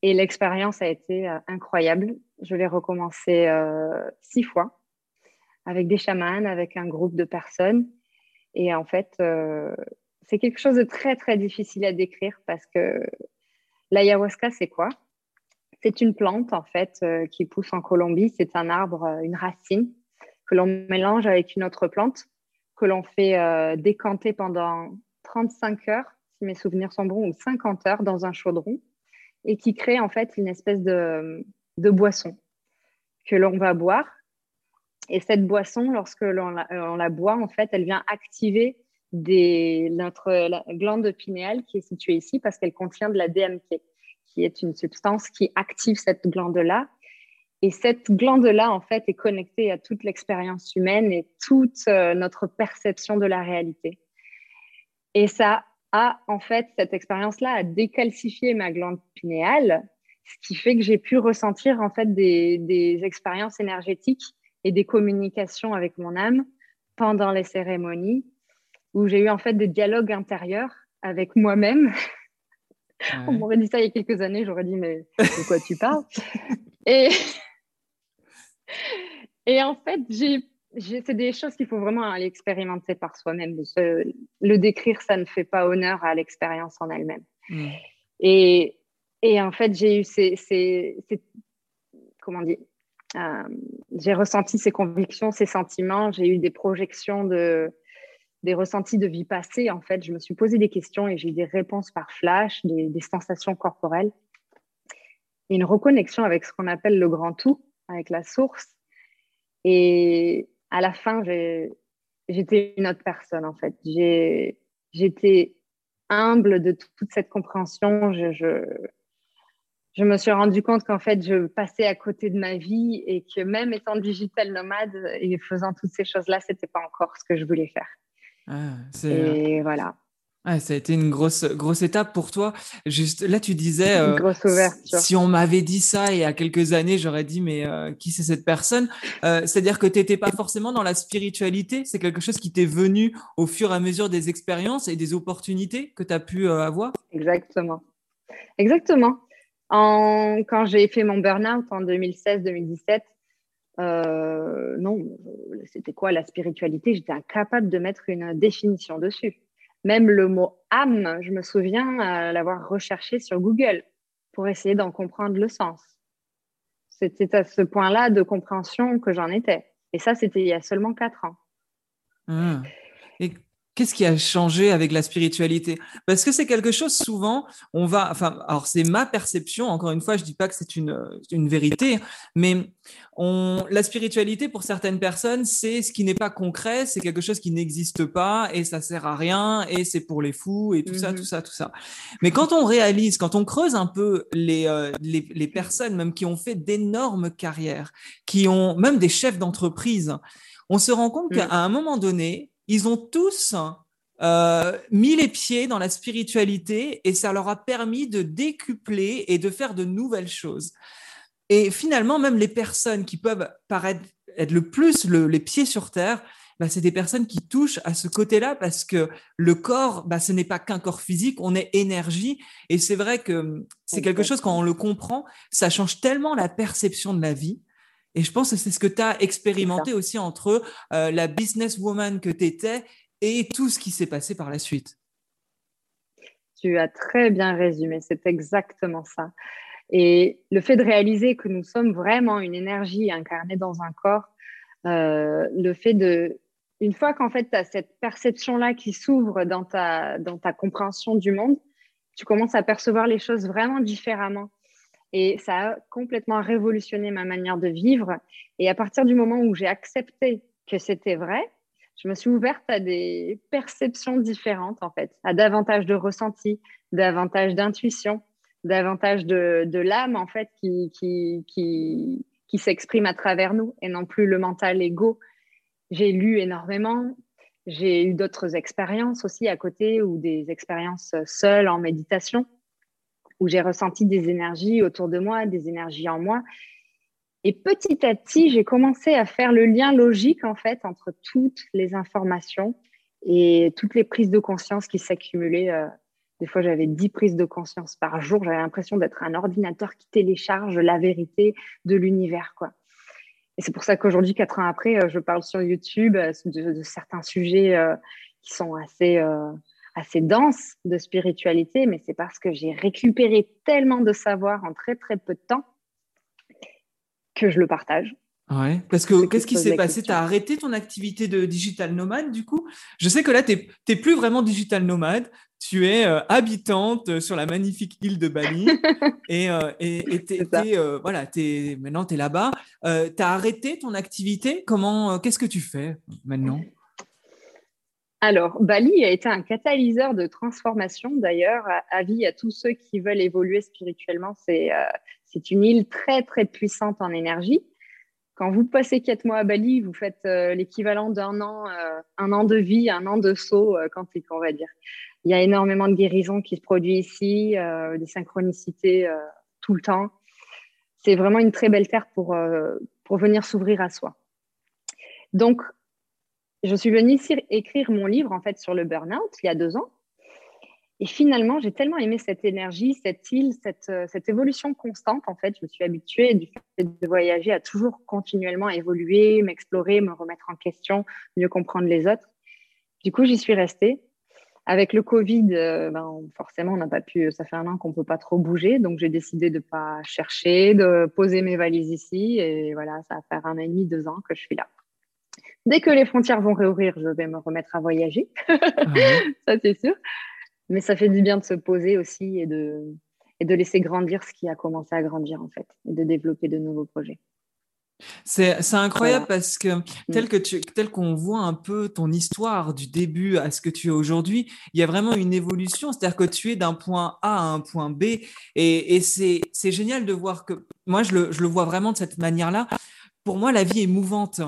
Et l'expérience a été incroyable. Je l'ai recommencé six fois avec des chamans, avec un groupe de personnes. Et en fait, c'est quelque chose de très, très difficile à décrire parce que l'ayahuasca, c'est quoi? C'est une plante, en fait, euh, qui pousse en Colombie. C'est un arbre, euh, une racine que l'on mélange avec une autre plante, que l'on fait euh, décanter pendant 35 heures, si mes souvenirs sont bons, ou 50 heures dans un chaudron, et qui crée en fait une espèce de, boisson que l'on va boire. Et cette boisson, lorsque l'on la, boit, en fait, elle vient activer des, notre glande pinéale qui est située ici parce qu'elle contient de la DMT, qui est une substance qui active cette glande-là. Et cette glande-là, en fait, est connectée à toute l'expérience humaine et toute euh, notre perception de la réalité. Et ça a, en fait, cette expérience-là a décalcifié ma glande pinéale, ce qui fait que j'ai pu ressentir, en fait, des, des expériences énergétiques et des communications avec mon âme pendant les cérémonies où j'ai eu en fait des dialogues intérieurs avec moi-même. On m'aurait dit ça il y a quelques années, j'aurais dit mais de quoi tu parles? Et... et en fait, j'ai, c'est des choses qu'il faut vraiment aller expérimenter par soi-même. Le décrire, ça ne fait pas honneur à l'expérience en elle-même. Mm. Et, et, en fait, j'ai eu ces, ces, comment dire, euh, j'ai ressenti ces convictions, ces sentiments, j'ai eu des projections de, des ressentis de vie passée, en fait, je me suis posé des questions et j'ai eu des réponses par flash, des, sensations corporelles, et une reconnexion avec ce qu'on appelle le grand tout, avec la source. Et à la fin, j'étais une autre personne, en fait. J'étais humble de toute cette compréhension. Je, je, je me suis rendu compte qu'en fait, je passais à côté de ma vie et que même étant digital nomade et faisant toutes ces choses-là, c'était pas encore ce que je voulais faire. Ah, et voilà. ça a été une grosse, grosse étape pour toi. Juste là, tu disais, euh, grosse ouverture. si on m'avait dit ça il y a quelques années, j'aurais dit, mais euh, qui c'est cette personne? Euh, C'est-à-dire que tu n'étais pas forcément dans la spiritualité, c'est quelque chose qui t'est venu au fur et à mesure des expériences et des opportunités que tu as pu avoir? Exactement. Exactement. En, quand j'ai fait mon burn-out en 2016-2017, euh, non, c'était quoi la spiritualité? J'étais incapable de mettre une définition dessus. Même le mot âme, je me souviens euh, l'avoir recherché sur Google pour essayer d'en comprendre le sens. C'était à ce point-là de compréhension que j'en étais. Et ça, c'était il y a seulement quatre ans. Ah. Qu'est-ce qui a changé avec la spiritualité? Parce que c'est quelque chose souvent, on va, enfin, alors c'est ma perception. Encore une fois, je dis pas que c'est une, une vérité, mais on, la spiritualité pour certaines personnes, c'est ce qui n'est pas concret, c'est quelque chose qui n'existe pas et ça sert à rien et c'est pour les fous et tout ça, tout mmh ça, tout ça. Mais quand on réalise, quand on creuse un peu les, euh, les, les personnes même qui ont fait d'énormes carrières, qui ont même des chefs d'entreprise, on se rend compte mmh. qu'à un moment donné, ils ont tous euh, mis les pieds dans la spiritualité et ça leur a permis de décupler et de faire de nouvelles choses. Et finalement, même les personnes qui peuvent paraître être le plus les pieds sur terre, bah, c'est des personnes qui touchent à ce côté-là parce que le corps, bah, ce n'est pas qu'un corps physique, on est énergie. Et c'est vrai que c'est quelque chose, quand on le comprend, ça change tellement la perception de la vie. Et je pense que c'est ce que tu as expérimenté aussi entre euh, la businesswoman que tu étais et tout ce qui s'est passé par la suite. Tu as très bien résumé, c'est exactement ça. Et le fait de réaliser que nous sommes vraiment une énergie incarnée dans un corps, euh, le fait de, une fois qu'en fait tu as cette perception-là qui s'ouvre dans ta, dans ta compréhension du monde, tu commences à percevoir les choses vraiment différemment. Et ça a complètement révolutionné ma manière de vivre. Et à partir du moment où j'ai accepté que c'était vrai, je me suis ouverte à des perceptions différentes, en fait, à davantage de ressenti, davantage d'intuition, davantage de, l'âme, en fait, qui, qui, qui, qui s'exprime à travers nous et non plus le mental ego. J'ai lu énormément. J'ai eu d'autres expériences aussi à côté ou des expériences seules en méditation où j'ai ressenti des énergies autour de moi, des énergies en moi. Et petit à petit, j'ai commencé à faire le lien logique en fait entre toutes les informations et toutes les prises de conscience qui s'accumulaient. Euh, des fois, j'avais dix prises de conscience par jour. J'avais l'impression d'être un ordinateur qui télécharge la vérité de l'univers, quoi. Et c'est pour ça qu'aujourd'hui, quatre ans après, euh, je parle sur YouTube euh, de, certains sujets qui sont assez assez dense de spiritualité, mais c'est parce que j'ai récupéré tellement de savoir en très très peu de temps que je le partage. Ouais, parce que qu'est-ce qui s'est passé? Tu as arrêté ton activité de digital nomade du coup? Je sais que là, tu n'es plus vraiment digital nomade, tu es euh, habitante sur la magnifique île de Bali. Et, euh, et, euh, voilà, maintenant tu es là-bas. tu as arrêté ton activité? Comment Qu'est-ce que tu fais maintenant? Alors, Bali a été un catalyseur de transformation, d'ailleurs, avis à tous ceux qui veulent évoluer spirituellement. C'est une île très, très puissante en énergie. Quand vous passez quatre mois à Bali, vous faites euh, l'équivalent d'un an, euh, un an de vie, un an de saut euh, quantique, on va dire. Il y a énormément de guérisons qui se produisent ici, des synchronicités tout le temps. C'est vraiment une très belle terre pour, pour venir s'ouvrir à soi. Donc, je suis venue ici écrire mon livre en fait sur le burn-out il y a deux ans. Et finalement, j'ai tellement aimé cette énergie, cette île, cette, euh, cette, évolution constante. En fait, je me suis habituée du fait de voyager à toujours continuellement évoluer, m'explorer, me remettre en question, mieux comprendre les autres. Du coup, j'y suis restée. Avec le Covid, euh, ben, forcément, on n'a pas pu. Ça fait un an qu'on peut pas trop bouger, donc j'ai décidé de pas chercher, de poser mes valises ici, et voilà, ça va faire un an et demi, deux ans que je suis là. Dès que les frontières vont réouvrir, je vais me remettre à voyager. Ah ça, c'est sûr. Mais ça fait du bien de se poser aussi et de, et de laisser grandir ce qui a commencé à grandir en fait et de développer de nouveaux projets. C'est incroyable parce que mm. tel que tu, tel qu'on voit un peu ton histoire du début à ce que tu es aujourd'hui, il y a vraiment une évolution. C'est-à-dire que tu es d'un point A à un point B et, et c'est génial de voir que moi je le, je le vois vraiment de cette manière-là. Pour moi, la vie est mouvante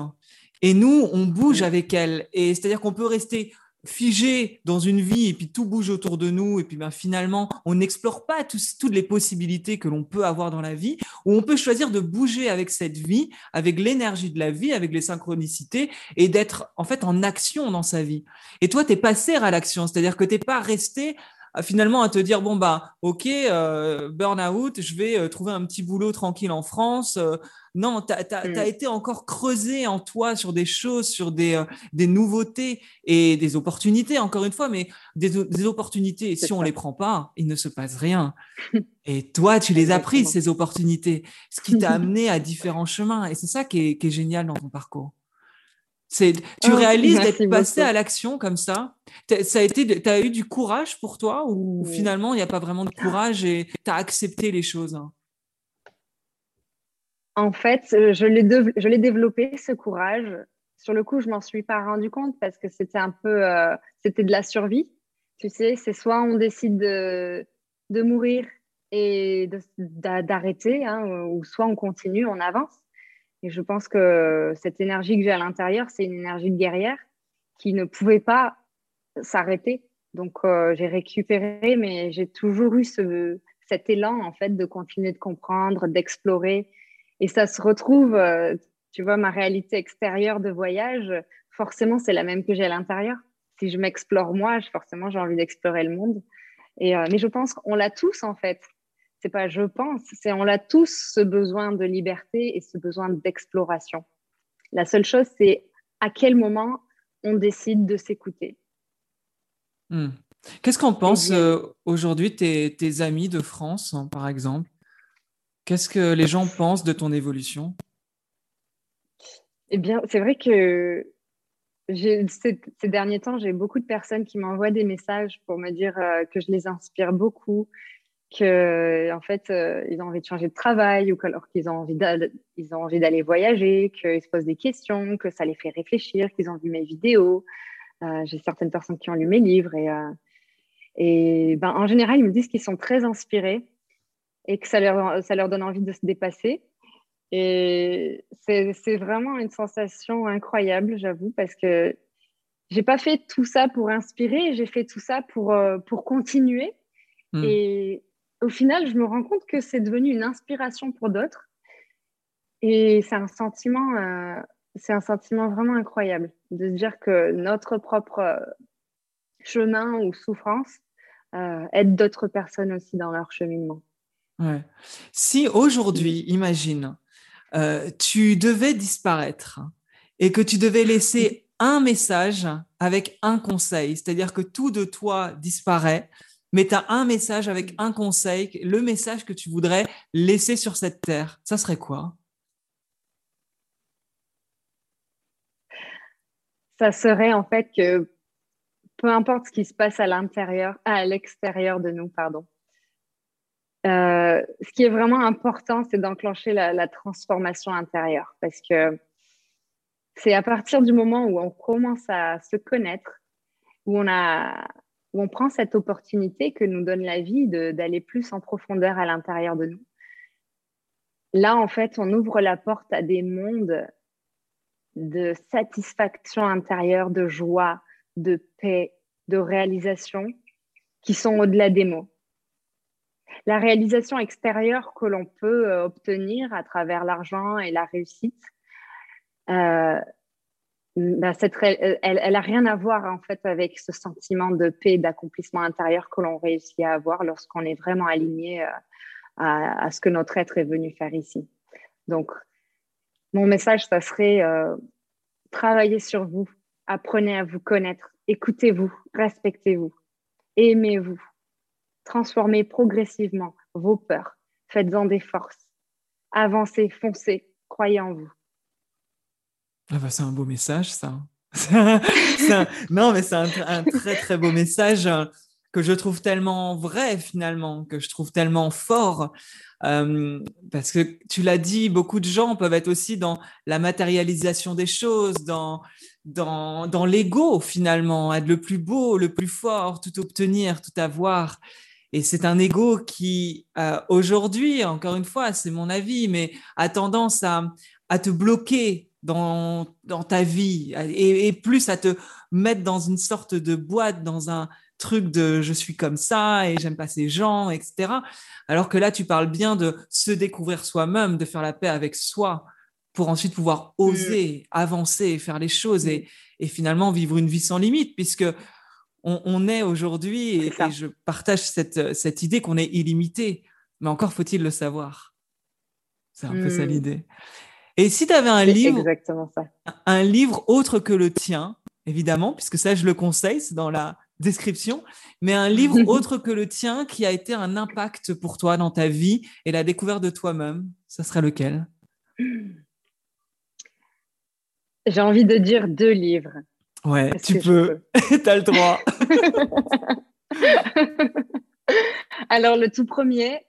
et nous, on bouge avec elle. Et c'est-à-dire qu'on peut rester figé dans une vie et puis tout bouge autour de nous et puis ben, finalement on n'explore pas toutes les possibilités que l'on peut avoir dans la vie ou on peut choisir de bouger avec cette vie, avec l'énergie de la vie, avec les synchronicités et d'être en fait en action dans sa vie. Et toi, tu es passé à l'action, c'est-à-dire que tu n'es pas resté finalement à te dire bon bah ok euh, burn out je vais euh, trouver un petit boulot tranquille en France euh, non tu as, mm. été encore creusé en toi sur des choses sur des, euh, des nouveautés et des opportunités encore une fois mais des, des opportunités si on les prend pas il ne se passe rien. Et toi tu les as prises ces opportunités ce qui t'a amené à différents chemins et c'est ça qui est, qui est génial dans ton parcours c'est, tu oh, réalises d'être passé à l'action comme ça. Ça a été, t'as eu du courage pour toi ou finalement il n'y a pas vraiment de courage et tu as accepté les choses? En fait, euh, je l'ai, je l'ai développé ce courage. Sur le coup, je m'en suis pas rendu compte parce que c'était un peu, euh, c'était de la survie. Tu sais, c'est soit on décide de, de mourir et d'arrêter, hein, ou soit on continue, on avance. Et je pense que cette énergie que j'ai à l'intérieur, c'est une énergie de guerrière qui ne pouvait pas s'arrêter. Donc, euh, j'ai récupéré, mais j'ai toujours eu ce, cet élan, en fait, de continuer de comprendre, d'explorer. Et ça se retrouve, euh, tu vois, ma réalité extérieure de voyage, forcément, c'est la même que j'ai à l'intérieur. Si je m'explore moi, forcément, j'ai envie d'explorer le monde. Et, euh, mais je pense qu'on l'a tous, en fait c'est pas je pense, c'est on a tous ce besoin de liberté et ce besoin d'exploration. La seule chose, c'est à quel moment on décide de s'écouter. Hmm. Qu'est-ce qu'en pensent euh, aujourd'hui tes, amis de France, hein, par exemple? Qu'est-ce que les gens pensent de ton évolution? Eh bien, c'est vrai que ces, ces, derniers temps, j'ai beaucoup de personnes qui m'envoient des messages pour me dire euh, que je les inspire beaucoup, qu'ils en fait, euh, ils ont envie de changer de travail ou alors qu'ils ont envie ils ont envie d'aller voyager, qu'ils se posent des questions, que ça les fait réfléchir, qu'ils ont vu mes vidéos. Euh, j'ai certaines personnes qui ont lu mes livres et, euh, et ben, en général, ils me disent qu'ils sont très inspirés et que ça leur, ça leur donne envie de se dépasser. Et c'est vraiment une sensation incroyable, j'avoue, parce que j'ai pas fait tout ça pour inspirer, j'ai fait tout ça pour, pour continuer. Hmm. Et, au final, je me rends compte que c'est devenu une inspiration pour d'autres. Et c'est un sentiment, euh, c'est un sentiment vraiment incroyable de se dire que notre propre euh, chemin ou souffrance euh, aide d'autres personnes aussi dans leur cheminement. Si aujourd'hui, imagine, tu devais disparaître et que tu devais laisser un message avec un conseil, c'est-à-dire que tout de toi disparaît, mais tu as un message avec un conseil, le message que tu voudrais laisser sur cette terre, ça serait quoi? Ça serait en fait que peu importe ce qui se passe à l'intérieur, à l'extérieur de nous, pardon. Euh, ce qui est vraiment important, c'est d'enclencher la, transformation intérieure parce que c'est à partir du moment où on commence à se connaître, où on, a, où on prend cette opportunité que nous donne la vie d'aller plus en profondeur à l'intérieur de nous. Là, en fait, on ouvre la porte à des mondes de satisfaction intérieure, de joie, de paix, de réalisation qui sont au-delà des mots. La réalisation extérieure que l'on peut euh, obtenir à travers l'argent et la réussite, euh, bah, elle n'a rien à voir en fait avec ce sentiment de paix, d'accomplissement intérieur que l'on réussit à avoir lorsqu'on est vraiment aligné euh, à, ce que notre être est venu faire ici. Donc, mon message, ça serait travailler sur vous, apprenez à vous connaître, Écoutez-vous, respectez-vous, aimez-vous, transformez progressivement vos peurs, faites-en des forces, avancez, foncez, croyez en vous. Ah bah, c'est un beau message, ça. Non, mais c'est un, très très beau message euh, que je trouve tellement vrai finalement, que je trouve tellement fort. Euh, parce que tu l'as dit, beaucoup de gens peuvent être aussi dans la matérialisation des choses, dans, dans, dans l'ego finalement, être le plus beau, le plus fort, tout obtenir, tout avoir. Et c'est un ego qui, euh, aujourd'hui, encore une fois, c'est mon avis, mais a tendance à, à te bloquer dans, dans ta vie et, et, plus à te mettre dans une sorte de boîte, dans un, truc de je suis comme ça et j'aime pas ces gens, etc. Alors que là, tu parles bien de se découvrir soi-même, de faire la paix avec soi pour ensuite pouvoir oser, avancer, faire les choses et, finalement vivre une vie sans limite, puisque on, est aujourd'hui, et, je partage cette, cette idée qu'on est illimité, mais encore faut-il le savoir. C'est un peu ça mm. l'idée. Et si tu avais un livre, un livre autre que le tien, évidemment, puisque ça je le conseille, c'est dans la description, mais un livre autre que le tien qui a été un impact pour toi dans ta vie et la découverte de toi-même, ça serait lequel? J'ai envie de dire deux livres. Ouais, tu peux, tu as le droit. Alors, le tout premier,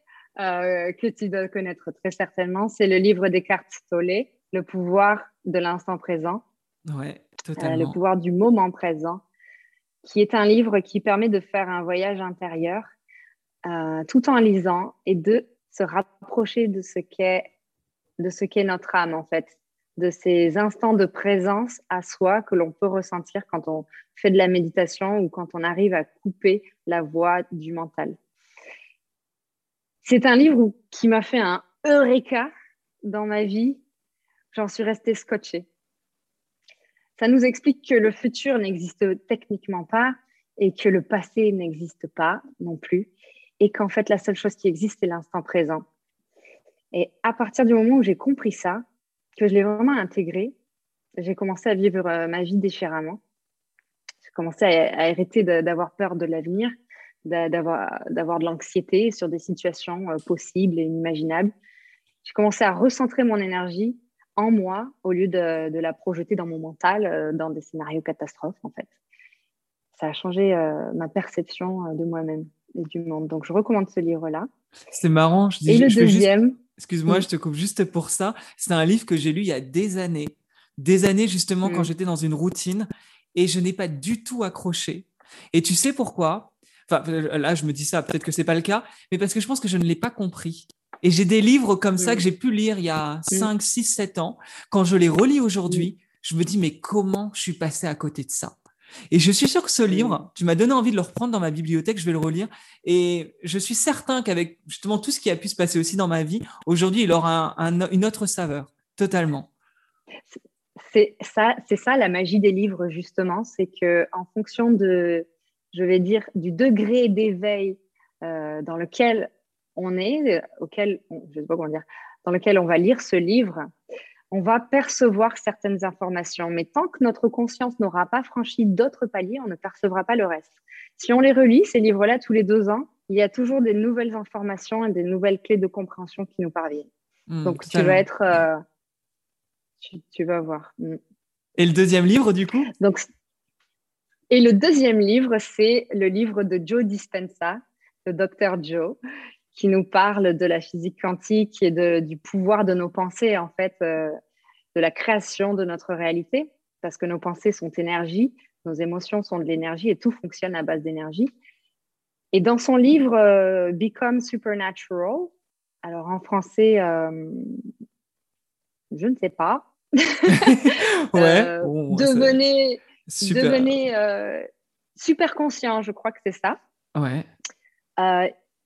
euh, que tu dois connaître très certainement, c'est le livre des cartes Tolle, Le pouvoir de l'instant présent. Ouais, totalement. le pouvoir du moment présent qui est un livre qui permet de faire un voyage intérieur euh, tout en lisant et de se rapprocher de ce qu'est de ce qu'est notre âme en fait, de ces instants de présence à soi que l'on peut ressentir quand on fait de la méditation ou quand on arrive à couper la voix du mental. C'est un livre qui m'a fait un eureka dans ma vie. J'en suis restée scotchée. Ça nous explique que le futur n'existe techniquement pas et que le passé n'existe pas non plus et qu'en fait la seule chose qui existe c'est l'instant présent. Et à partir du moment où j'ai compris ça, que je l'ai vraiment intégré, j'ai commencé à vivre euh, ma vie différemment. J'ai commencé à, arrêter d'avoir peur de l'avenir, d'avoir de l'anxiété sur des situations euh, possibles et inimaginables. J'ai commencé à recentrer mon énergie en moi au lieu de, la projeter dans mon mental, euh, dans des scénarios catastrophes, en fait. Ça a changé euh, ma perception de moi-même et du monde. Donc, je recommande ce livre-là. C'est marrant. Je dis, et le deuxième. Excuse-moi, je te coupe juste pour ça. C'est un livre que j'ai lu il y a des années. Des années, justement, quand mm. j'étais dans une routine et je n'ai pas du tout accroché. Et tu sais pourquoi? Enfin, là, je me dis ça, peut-être que c'est pas le cas, mais parce que je pense que je ne l'ai pas compris. Et j'ai des livres comme ça mm. que j'ai pu lire il y a 5, 6, 7 ans. Quand je les relis aujourd'hui, mm. je me dis, mais comment je suis passé à côté de ça? Et je suis sûr que ce mm. livre, tu m'as donné envie de le reprendre dans ma bibliothèque, je vais le relire. Et je suis certain qu'avec justement tout ce qui a pu se passer aussi dans ma vie, aujourd'hui, il aura une autre saveur, totalement. C'est ça, c'est ça la magie des livres, justement. C'est que en fonction de, je vais dire, du degré d'éveil euh, dans lequel on est, auquel, je sais pas comment dire, dans lequel on va lire ce livre, on va percevoir certaines informations. Mais tant que notre conscience n'aura pas franchi d'autres paliers, on ne percevra pas le reste. Si on les relit, ces livres-là, tous les deux ans, il y a toujours des nouvelles informations et des nouvelles clés de compréhension qui nous parviennent. Hmm, Donc, tu vas être. Euh, tu, vas voir. Hmm. Et le deuxième livre, du coup? Donc, Et le deuxième livre, c'est le livre de Joe Dispenza, le docteur Joe, qui nous parle de la physique quantique et de, du pouvoir de nos pensées, en fait, euh, de la création de notre réalité, parce que nos pensées sont énergie, nos émotions sont de l'énergie et tout fonctionne à base d'énergie. Et dans son livre euh, Become Supernatural, alors en français, euh, je ne sais pas. ouais. devenez super. devenez super conscient, je crois que c'est ça. Ouais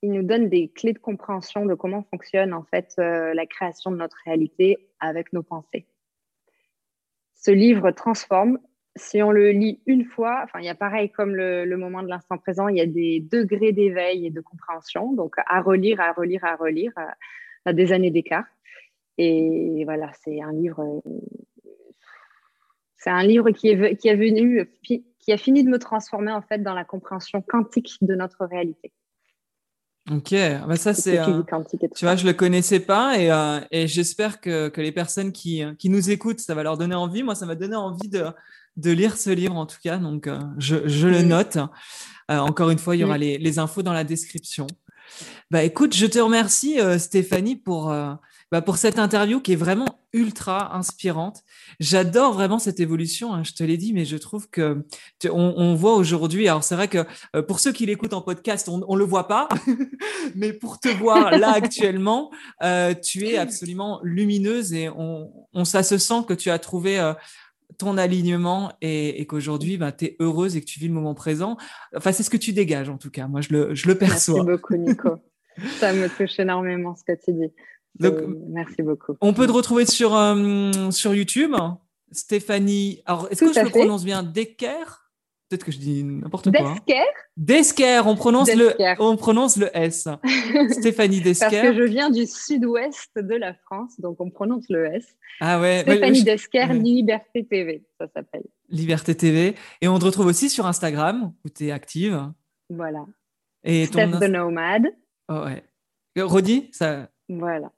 il nous donne des clés de compréhension de comment fonctionne en fait euh, la création de notre réalité avec nos pensées. Ce livre transforme. Si on le lit une fois, enfin, il y a pareil comme le, moment de l'instant présent, il y a des degrés d'éveil et de compréhension, donc à relire, à relire, à relire, à, des années d'écart. Et voilà, c'est un livre, c'est un livre qui est, qui est venu, qui a fini de me transformer en fait dans la compréhension quantique de notre réalité. Ok, bah ça c'est. tu vois, je le connaissais pas et, euh, et j'espère que, que, les personnes qui, qui, nous écoutent, ça va leur donner envie. Moi, ça m'a donné envie de, de, lire ce livre en tout cas, donc euh, je, je, le note. Euh, encore une fois, il y aura les, les, infos dans la description. Bah écoute, je te remercie Stéphanie pour bah, pour cette interview qui est vraiment ultra inspirante. J'adore vraiment cette évolution, hein, je te l'ai dit, mais je trouve que on, on voit aujourd'hui. Alors c'est vrai que euh, pour ceux qui l'écoutent en podcast, on, on le voit pas, mais pour te voir là actuellement, euh, tu es absolument lumineuse et on, on ça se sent que tu as trouvé. Euh, ton alignement et, et qu'aujourd'hui, bah, tu es heureuse et que tu vis le moment présent. Enfin, c'est ce que tu dégages en tout cas. Moi, je le, je le perçois. Merci beaucoup, Nico. Ça me touche énormément ce que tu dis. Donc, euh, merci beaucoup. On peut te retrouver sur, euh, sur YouTube, Stéphanie. Alors, est-ce que je le prononce bien? Decker Peut-être que je dis n'importe quoi. Hein. Desker? Desker, on prononce, Le, on prononce le S. Stéphanie Desker. Parce que je viens du sud-ouest de la France, donc on prononce le S. Ah ouais. Stéphanie Desker, Liberté TV, ça s'appelle. Liberté TV. Et on te retrouve aussi sur Instagram, où tu es active. Voilà. Et Steph the Nomad. Oh ouais. Rodi, ça. Voilà.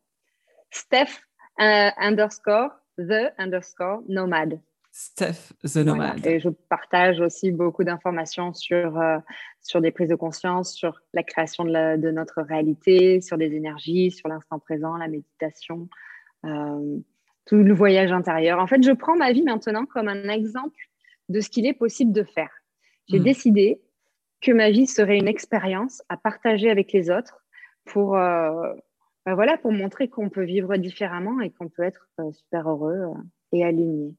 Steph uh, underscore the underscore nomade. Steph the nomade. Et je partage aussi beaucoup d'informations sur, euh, sur des prises de conscience, sur la création de, la, de, notre réalité, sur des énergies, sur l'instant présent, la méditation, euh, tout le voyage intérieur. En fait, je prends ma vie maintenant comme un exemple de ce qu'il est possible de faire. J'ai mm. décidé que ma vie serait une expérience à partager avec les autres pour, euh, bah voilà, pour montrer qu'on peut vivre différemment et qu'on peut être euh, super heureux euh, et aligné.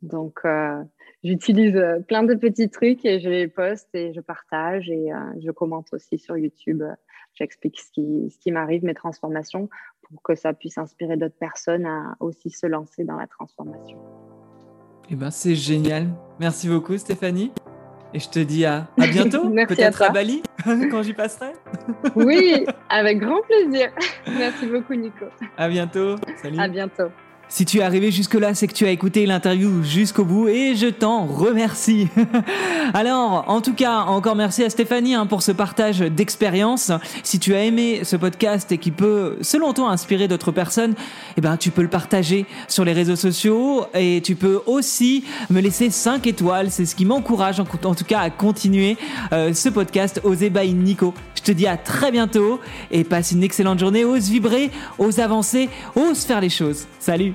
Donc, euh, j'utilise plein de petits trucs et je les poste et je partage et je commente aussi sur YouTube. J'explique ce qui, ce qui m'arrive, mes transformations, pour que ça puisse inspirer d'autres personnes à aussi se lancer dans la transformation. Eh ben, c'est génial. Merci beaucoup, Stéphanie. Et je te dis à, à bientôt, peut-être à, à, Bali, quand j'y passerai. oui, avec grand plaisir. Merci beaucoup, Nico. À bientôt. Salut. À bientôt. Si tu es arrivé jusque-là, c'est que tu as écouté l'interview jusqu'au bout et je t'en remercie. Alors, en tout cas, encore merci à Stéphanie hein, pour ce partage d'expérience. Si tu as aimé ce podcast et qui peut, selon toi, inspirer d'autres personnes, eh ben, tu peux le partager sur les réseaux sociaux et tu peux aussi me laisser 5 étoiles. C'est ce qui m'encourage, en, tout cas, à continuer euh, ce podcast Osez by Nico. Je te dis à très bientôt et passe une excellente journée. Ose vibrer, ose avancer, ose faire les choses. Salut